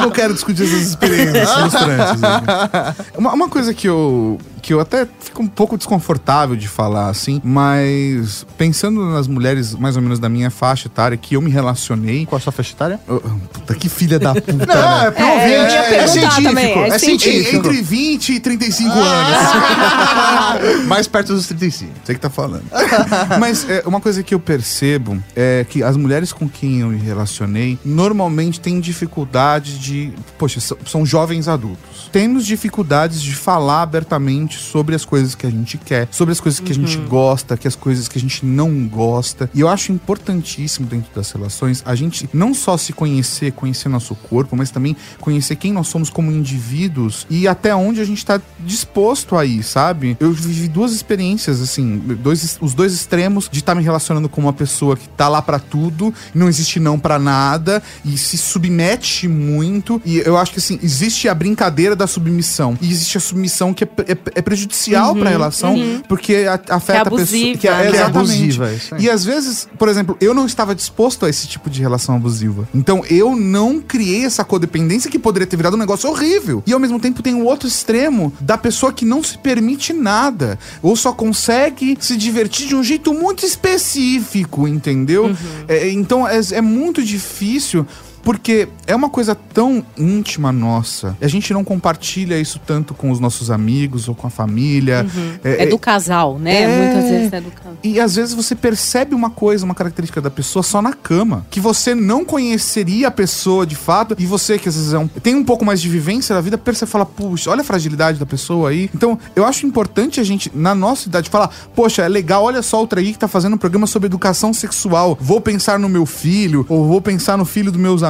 Não quero discutir essas experiências frustrantes. aqui. Uma, uma coisa que eu, que eu até fico um pouco desconfortável de falar, assim, mas pensando nas mulheres mais ou menos da minha faixa etária, que eu me relacionei. Qual a sua faixa etária? Oh, Puta, que filha da puta. (laughs) Não, né? é pro É, é, perguntar científico. também, é É, científico. Entre 20 e 35 Ah. anos. (laughs) Mais perto dos 35. Você que tá falando. (laughs) Mas é, uma coisa que eu percebo é que as mulheres com quem eu me relacionei normalmente têm dificuldade de. Poxa, são, são jovens adultos. Temos dificuldades de falar abertamente sobre as coisas que a gente quer, sobre as coisas que a gente gosta, que as coisas que a gente não gosta. E eu acho importantíssimo dentro das relações a gente não só se conhecer, conhecer nosso corpo, mas também conhecer quem nós somos como indivíduos e até onde a gente tá disposto a ir, sabe? Eu vivi duas experiências, assim, dois, os dois extremos de estar me relacionando com uma pessoa que tá lá pra tudo, não existe não pra nada e se submete muito. E eu acho que, assim, existe a brincadeira da submissão e existe a submissão que é, é- é prejudicial pra relação porque a- afeta a pessoa. Que é, é abusiva, aí. E às vezes, por exemplo, eu não estava disposto a esse tipo de relação abusiva. Então eu não criei essa codependência que poderia ter virado um negócio horrível. E ao mesmo tempo tem o outro extremo da pessoa que não se permite nada. Ou só consegue se divertir de um jeito muito específico, entendeu? É, então é, é muito difícil. Porque é uma coisa tão íntima nossa. A gente não compartilha isso tanto com os nossos amigos ou com a família. É do casal, né? É. Muitas vezes é do casal. E às vezes você percebe uma coisa, uma característica da pessoa só na cama. Que você não conheceria a pessoa de fato. E você, que às vezes é um- tem um pouco mais de vivência da vida, percebe e fala, puxa, olha a fragilidade da pessoa aí. Então, eu acho importante a gente, na nossa idade, falar, poxa, é legal, olha só outra aí que tá fazendo um programa sobre educação sexual. Vou pensar no meu filho, ou vou pensar no filho dos meus amigos,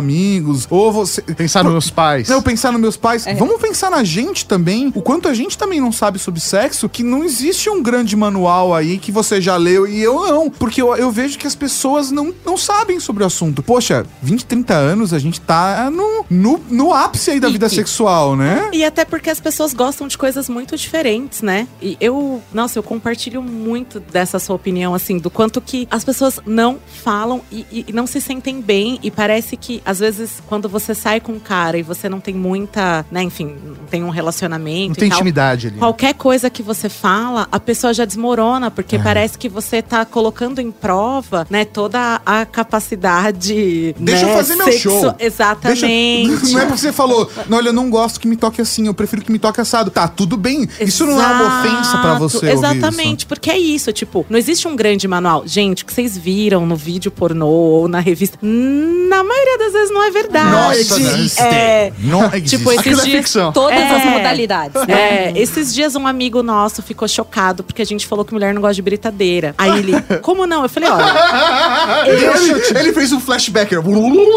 ou você. Pensar nos meus pais. Não, pensar nos meus pais. É. Vamos pensar na gente também. O quanto a gente também não sabe sobre sexo, que não existe um grande manual aí que você já leu e eu não. Porque eu, eu vejo que as pessoas não, não sabem sobre o assunto. Poxa, 20, 30 anos a gente tá no, no, no ápice aí da vida sexual, né? E até porque as pessoas gostam de coisas muito diferentes, né? E eu, nossa, eu compartilho muito dessa sua opinião, assim, do quanto que as pessoas não falam e, e- e não se sentem bem. E parece que, às vezes, quando você sai com um cara e você não tem muita, né, enfim, não tem um relacionamento Não tem tal, intimidade ali. Qualquer coisa que você fala, a pessoa já desmorona, porque É. parece que você tá colocando em prova, né, toda a capacidade. Deixa né, eu fazer meu show. Deixa- Exatamente. (laughs) Não é porque você falou, não, olha, eu não gosto que me toque assim, eu prefiro que me toque assado. Tá, tudo bem. Isso não é uma ofensa pra você. Exatamente, porque é isso, tipo, não existe um grande manual. Gente, que vocês viram no vídeo pornô ou na revista, na maioria das vezes não é verdade. Nossa, não existe. É, Não existe. Tipo, esses Aquilo é dias- ficção. Todas É. as modalidades. né? É, esses dias um amigo nosso ficou chocado porque a gente falou que mulher não gosta de britadeira. Aí ele, (laughs) como não? Eu falei, olha. Ele, ele fez um flashback. (laughs)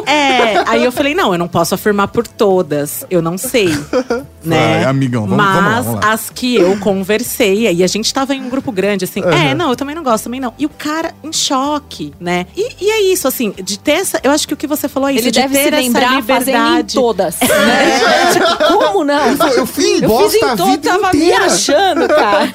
É, aí eu falei, não, eu não posso afirmar por todas. Eu não sei. (laughs) né? Vai, amigão, vamos- Mas vamos lá, vamos lá. as que eu conversei, e a gente tava em um grupo grande, assim, é, não, eu também não gosto, também não. E o cara em choque, né? E, e é isso, assim, de ter essa. Eu acho que o que você falou é isso, Ele de deve ter se lembrar fazendo em todas. Né? Tipo, (laughs) como não? Eu fiz Eu bosta fiz em a todo, vida tava me inteira. achando, cara.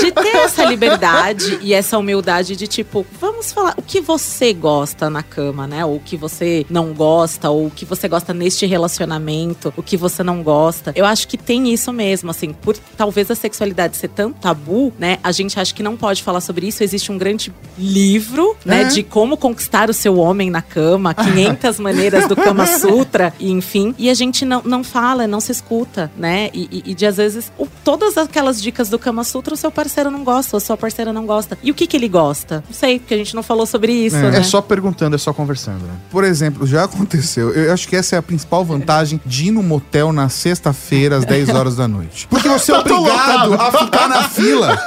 de ter essa liberdade e essa humildade de tipo, vamos falar o que você gosta na cama, né? Ou o que você não gosta, ou o que você gosta neste relacionamento, o que você não gosta. Eu acho que tem isso mesmo, assim, por talvez a sexualidade ser tão tabu, né? A gente acha que não pode falar sobre isso. Existe um grande livro, né, É. de como conquistar o seu homem na cama, (laughs) 500 maneiras do Kama (laughs) Sutra, e enfim. E a gente não, não fala, não se escuta, né? E, e- e de às vezes, o- todas aquelas dicas do Kama Sutra, o seu parceiro não gosta, ou a sua parceira não gosta. E o que que ele gosta? Não sei, porque a gente não falou sobre isso, É. né? É só perguntando, é só conversando, né? Por exemplo, já (laughs) aconteceu. Eu acho que essa é a principal vantagem de ir no motel na sexta-feira, às 10 horas da noite. Porque você é Tá obrigado a ficar na fila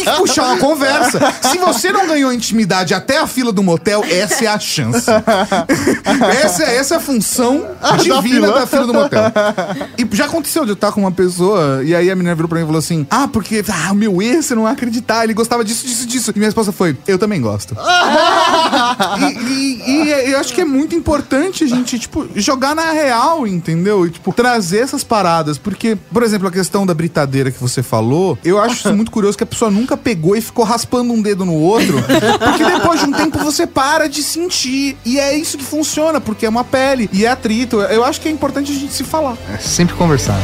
e puxar uma conversa. Se você não ganhou intimidade até a fila do motel, essa é a chance. essa, (laughs) é- essa é a função divina fila. da fila do motel. E já aconteceu de eu estar com uma pessoa e aí a menina virou pra mim e falou assim: Ah, porque ah, o meu ex, você não vai acreditar, ele gostava disso, disso, disso. E minha resposta foi: Eu também gosto. (laughs) E, e- e eu acho que é muito importante a gente, tipo, jogar na real, entendeu? E, tipo, trazer essas paradas. Porque, por exemplo, a questão da britadeira que você falou, eu acho isso muito curioso que a pessoa nunca pegou e ficou raspando um dedo no outro. Porque depois de um tempo você para de sentir. E é isso que funciona, porque é uma pele e é atrito. Eu acho que é importante a gente se falar. É sempre conversar.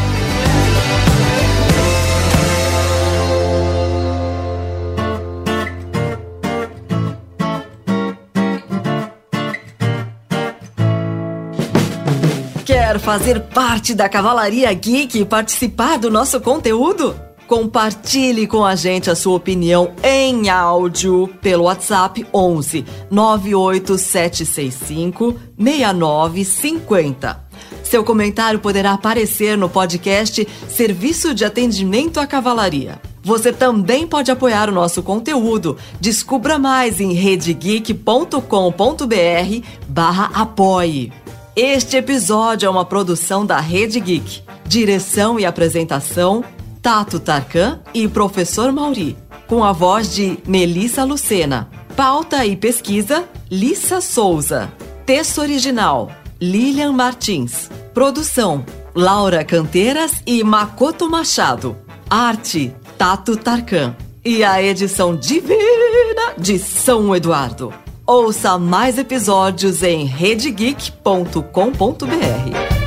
Quer fazer parte da Cavalaria Geek e participar do nosso conteúdo? Compartilhe com a gente a sua opinião em áudio pelo WhatsApp 11 98765 6950. Seu comentário poderá aparecer no podcast Serviço de Atendimento à Cavalaria. Você também pode apoiar o nosso conteúdo. Descubra mais em redegeek.com.br barra apoie. Este episódio é uma produção da Rede Geek. Direção e apresentação, Tato Tarkan e Professor Mauri. Com a voz de Melissa Lucena. Pauta e pesquisa, Lissa Souza. Texto original, Lilian Martins. Produção, Laura Canteiras e Makoto Machado. Arte, Tato Tarkan. E a edição divina de São Eduardo. Ouça mais episódios em redegeek.com.br.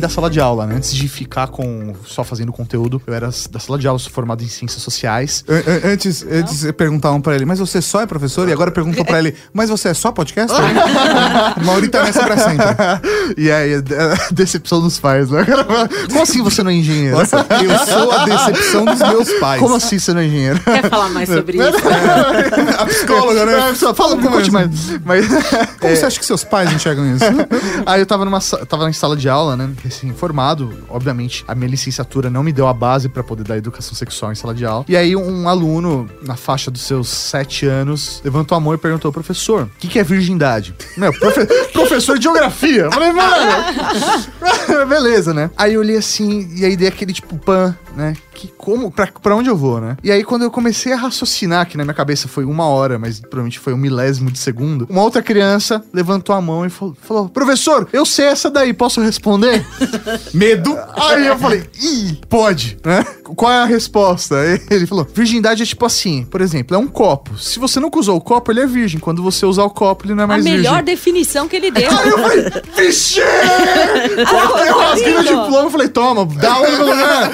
da sala de aula, né? Antes de ficar com só fazendo conteúdo, eu era da sala de aula, sou formado em ciências sociais. An- an- Antes, antes perguntavam pra ele, mas você só é professor? E agora perguntou pra ele, mas você é só podcaster? (laughs) Mauri tá nessa pra sempre. (laughs) e aí, a decepção dos pais, né? (laughs) Como assim você não é engenheiro? Nossa, eu sou a decepção dos meus pais. Como assim você não é engenheiro? Quer falar mais sobre isso? A psicóloga, né? É, só Fala um pouco mais. Mas, Como você acha que seus pais enxergam isso? Aí eu tava numa tava em sala de aula, né? Recém-formado. Obviamente, a minha licenciatura não me deu a base pra poder dar educação sexual em sala de aula. E aí, um aluno, na faixa dos seus sete anos, levantou a mão e perguntou: professor, o que, que é virgindade? Meu, profe- (laughs) professor de geografia. Eu falei, mano. (laughs) Beleza, né? Aí eu olhei assim, e aí dei aquele tipo pan, né? Que como, pra onde eu vou, né? E aí, quando eu comecei a raciocinar, que na minha cabeça foi uma hora, mas provavelmente foi um milésimo de segundo, uma outra criança levantou a mão e falou: falou, professor, eu sei essa daí, posso responder? Medo. Aí eu falei, ih, pode, né? Qual é a resposta? Ele falou, virgindade é tipo assim, por exemplo, é um copo. Se você nunca usou o copo, ele é virgem. Quando você usar o copo, ele não é A mais melhor virgem. definição que ele deu. Aí eu falei, vixe! Ah, eu rasguei o diploma e falei, toma, dá um lugar.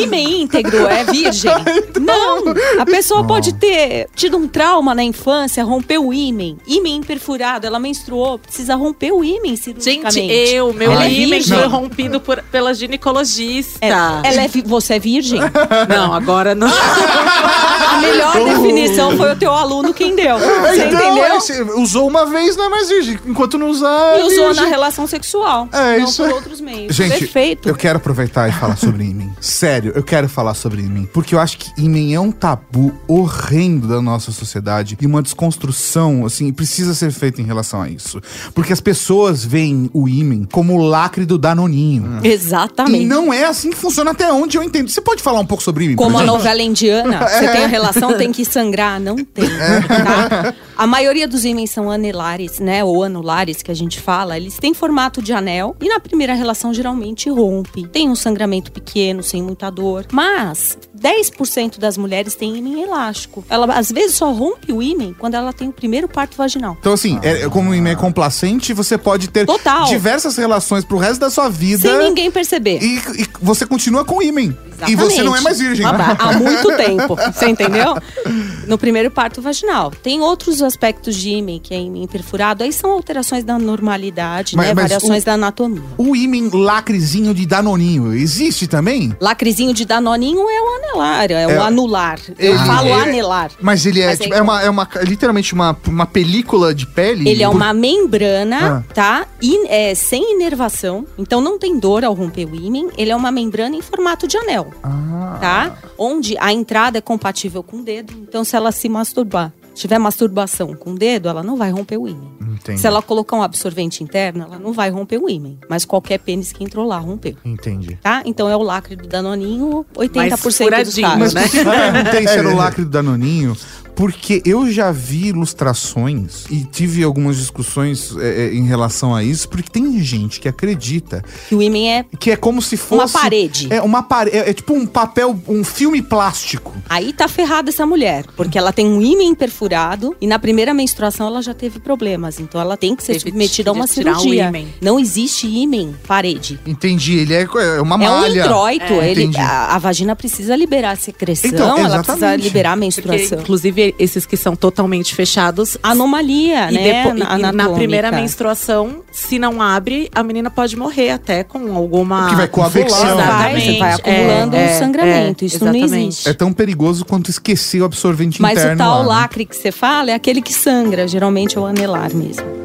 Ímen íntegro é virgem? (laughs) Não! A pessoa pode ter tido um trauma na infância, rompeu o ímen. Ímen perfurado, ela menstruou, precisa romper o ímen cirurgicamente. Gente, eu, meu é virgem? foi rompido por, pela ginecologista. É- ela é você é virgem? (laughs) Não, agora não. A melhor definição foi o teu aluno quem deu. Você Então, entendeu? você usou uma vez, não é mais virgem. Enquanto não usar. E é usou virgem. na relação sexual. É, não isso por outros meios. Gente, Perfeito. eu quero aproveitar e falar sobre ímen. (laughs) Sério, eu quero falar sobre ímen. Porque eu acho que ímen é um tabu horrendo da nossa sociedade e uma desconstrução, assim, precisa ser feita em relação a isso. Porque as pessoas veem o ímen como o lacre do Danoninho. Exatamente. E não é assim que funciona até onde eu entendo. Você pode falar um pouco sobre ímen? Como a novela indiana, (laughs) você tem a relação, tem que sangrar. Não tem, (laughs) tá? A maioria dos ímens são anelares, né? Ou anulares, que a gente fala. Eles têm formato de anel e na primeira relação geralmente rompe. Tem um sangramento pequeno, sem muita dor. Mas 10% das mulheres têm ímen elástico. Ela às vezes só rompe o ímen quando ela tem o primeiro parto vaginal. Então, assim, é, como o ímen é complacente, você pode ter Total. diversas relações pro resto da sua vida. Sem ninguém perceber. E, e você continua com ímen. E você não é mais virgem. Ah, Há (laughs) muito tempo, você entendeu? No primeiro parto vaginal. Tem outros aspectos de ímen, que é ímen perfurado, aí são alterações da normalidade, Mas- né? mas Variações o- da anatomia. O ímen lacrezinho de Danoninho existe também? Lacrezinho de danoninho é o anelar, é, É. o anular. Eu Ele- falo ele- anelar. Mas ele é, Mas tipo, é é, uma, é uma, é literalmente uma, uma película de pele. Ele é uma membrana, Ah. tá? In- é, sem inervação. Então não tem dor ao romper o ímen. Ele é uma membrana em formato de anel. Ah. Tá? Onde a entrada é compatível com o dedo. Então, se ela se masturbar, tiver masturbação com o dedo, ela não vai romper o ímen. Entendi. Se ela colocar um absorvente interno, ela não vai romper o ímen. Mas qualquer pênis que entrou lá rompeu. Entendi. Tá? Então é o lacre do Danoninho, 80% dos casos. né? Por que eu perguntei se era o (laughs) lacre do Danoninho? Porque eu já vi ilustrações e tive algumas discussões é, é, em relação a isso, porque tem gente que acredita Que o ímen é que é como se fosse... uma parede. É uma parede, é, é tipo um papel, um filme plástico. Aí tá ferrada essa mulher, porque ela tem um ímã perfurado e na primeira menstruação ela já teve problemas. Então ela tem que ser Teve submetida a uma cirurgia. Não existe ímã parede. Entendi. Ele é, é uma É um malha. introito. Ele, Entendi. a, a vagina precisa liberar a secreção, Então, ela precisa liberar a Porque, menstruação. Esses que são totalmente fechados. Anomalia, E, né? depo- e na anatômica. primeira menstruação, se não abre, a menina pode morrer até com alguma. Porque vai coagular. Vai, você vai acumulando É, um sangramento. é, Isso não exatamente. existe. É tão perigoso quanto esquecer o absorvente Mas interno o tal lá, né? lacre que você fala é aquele que sangra. Geralmente é o anelar mesmo.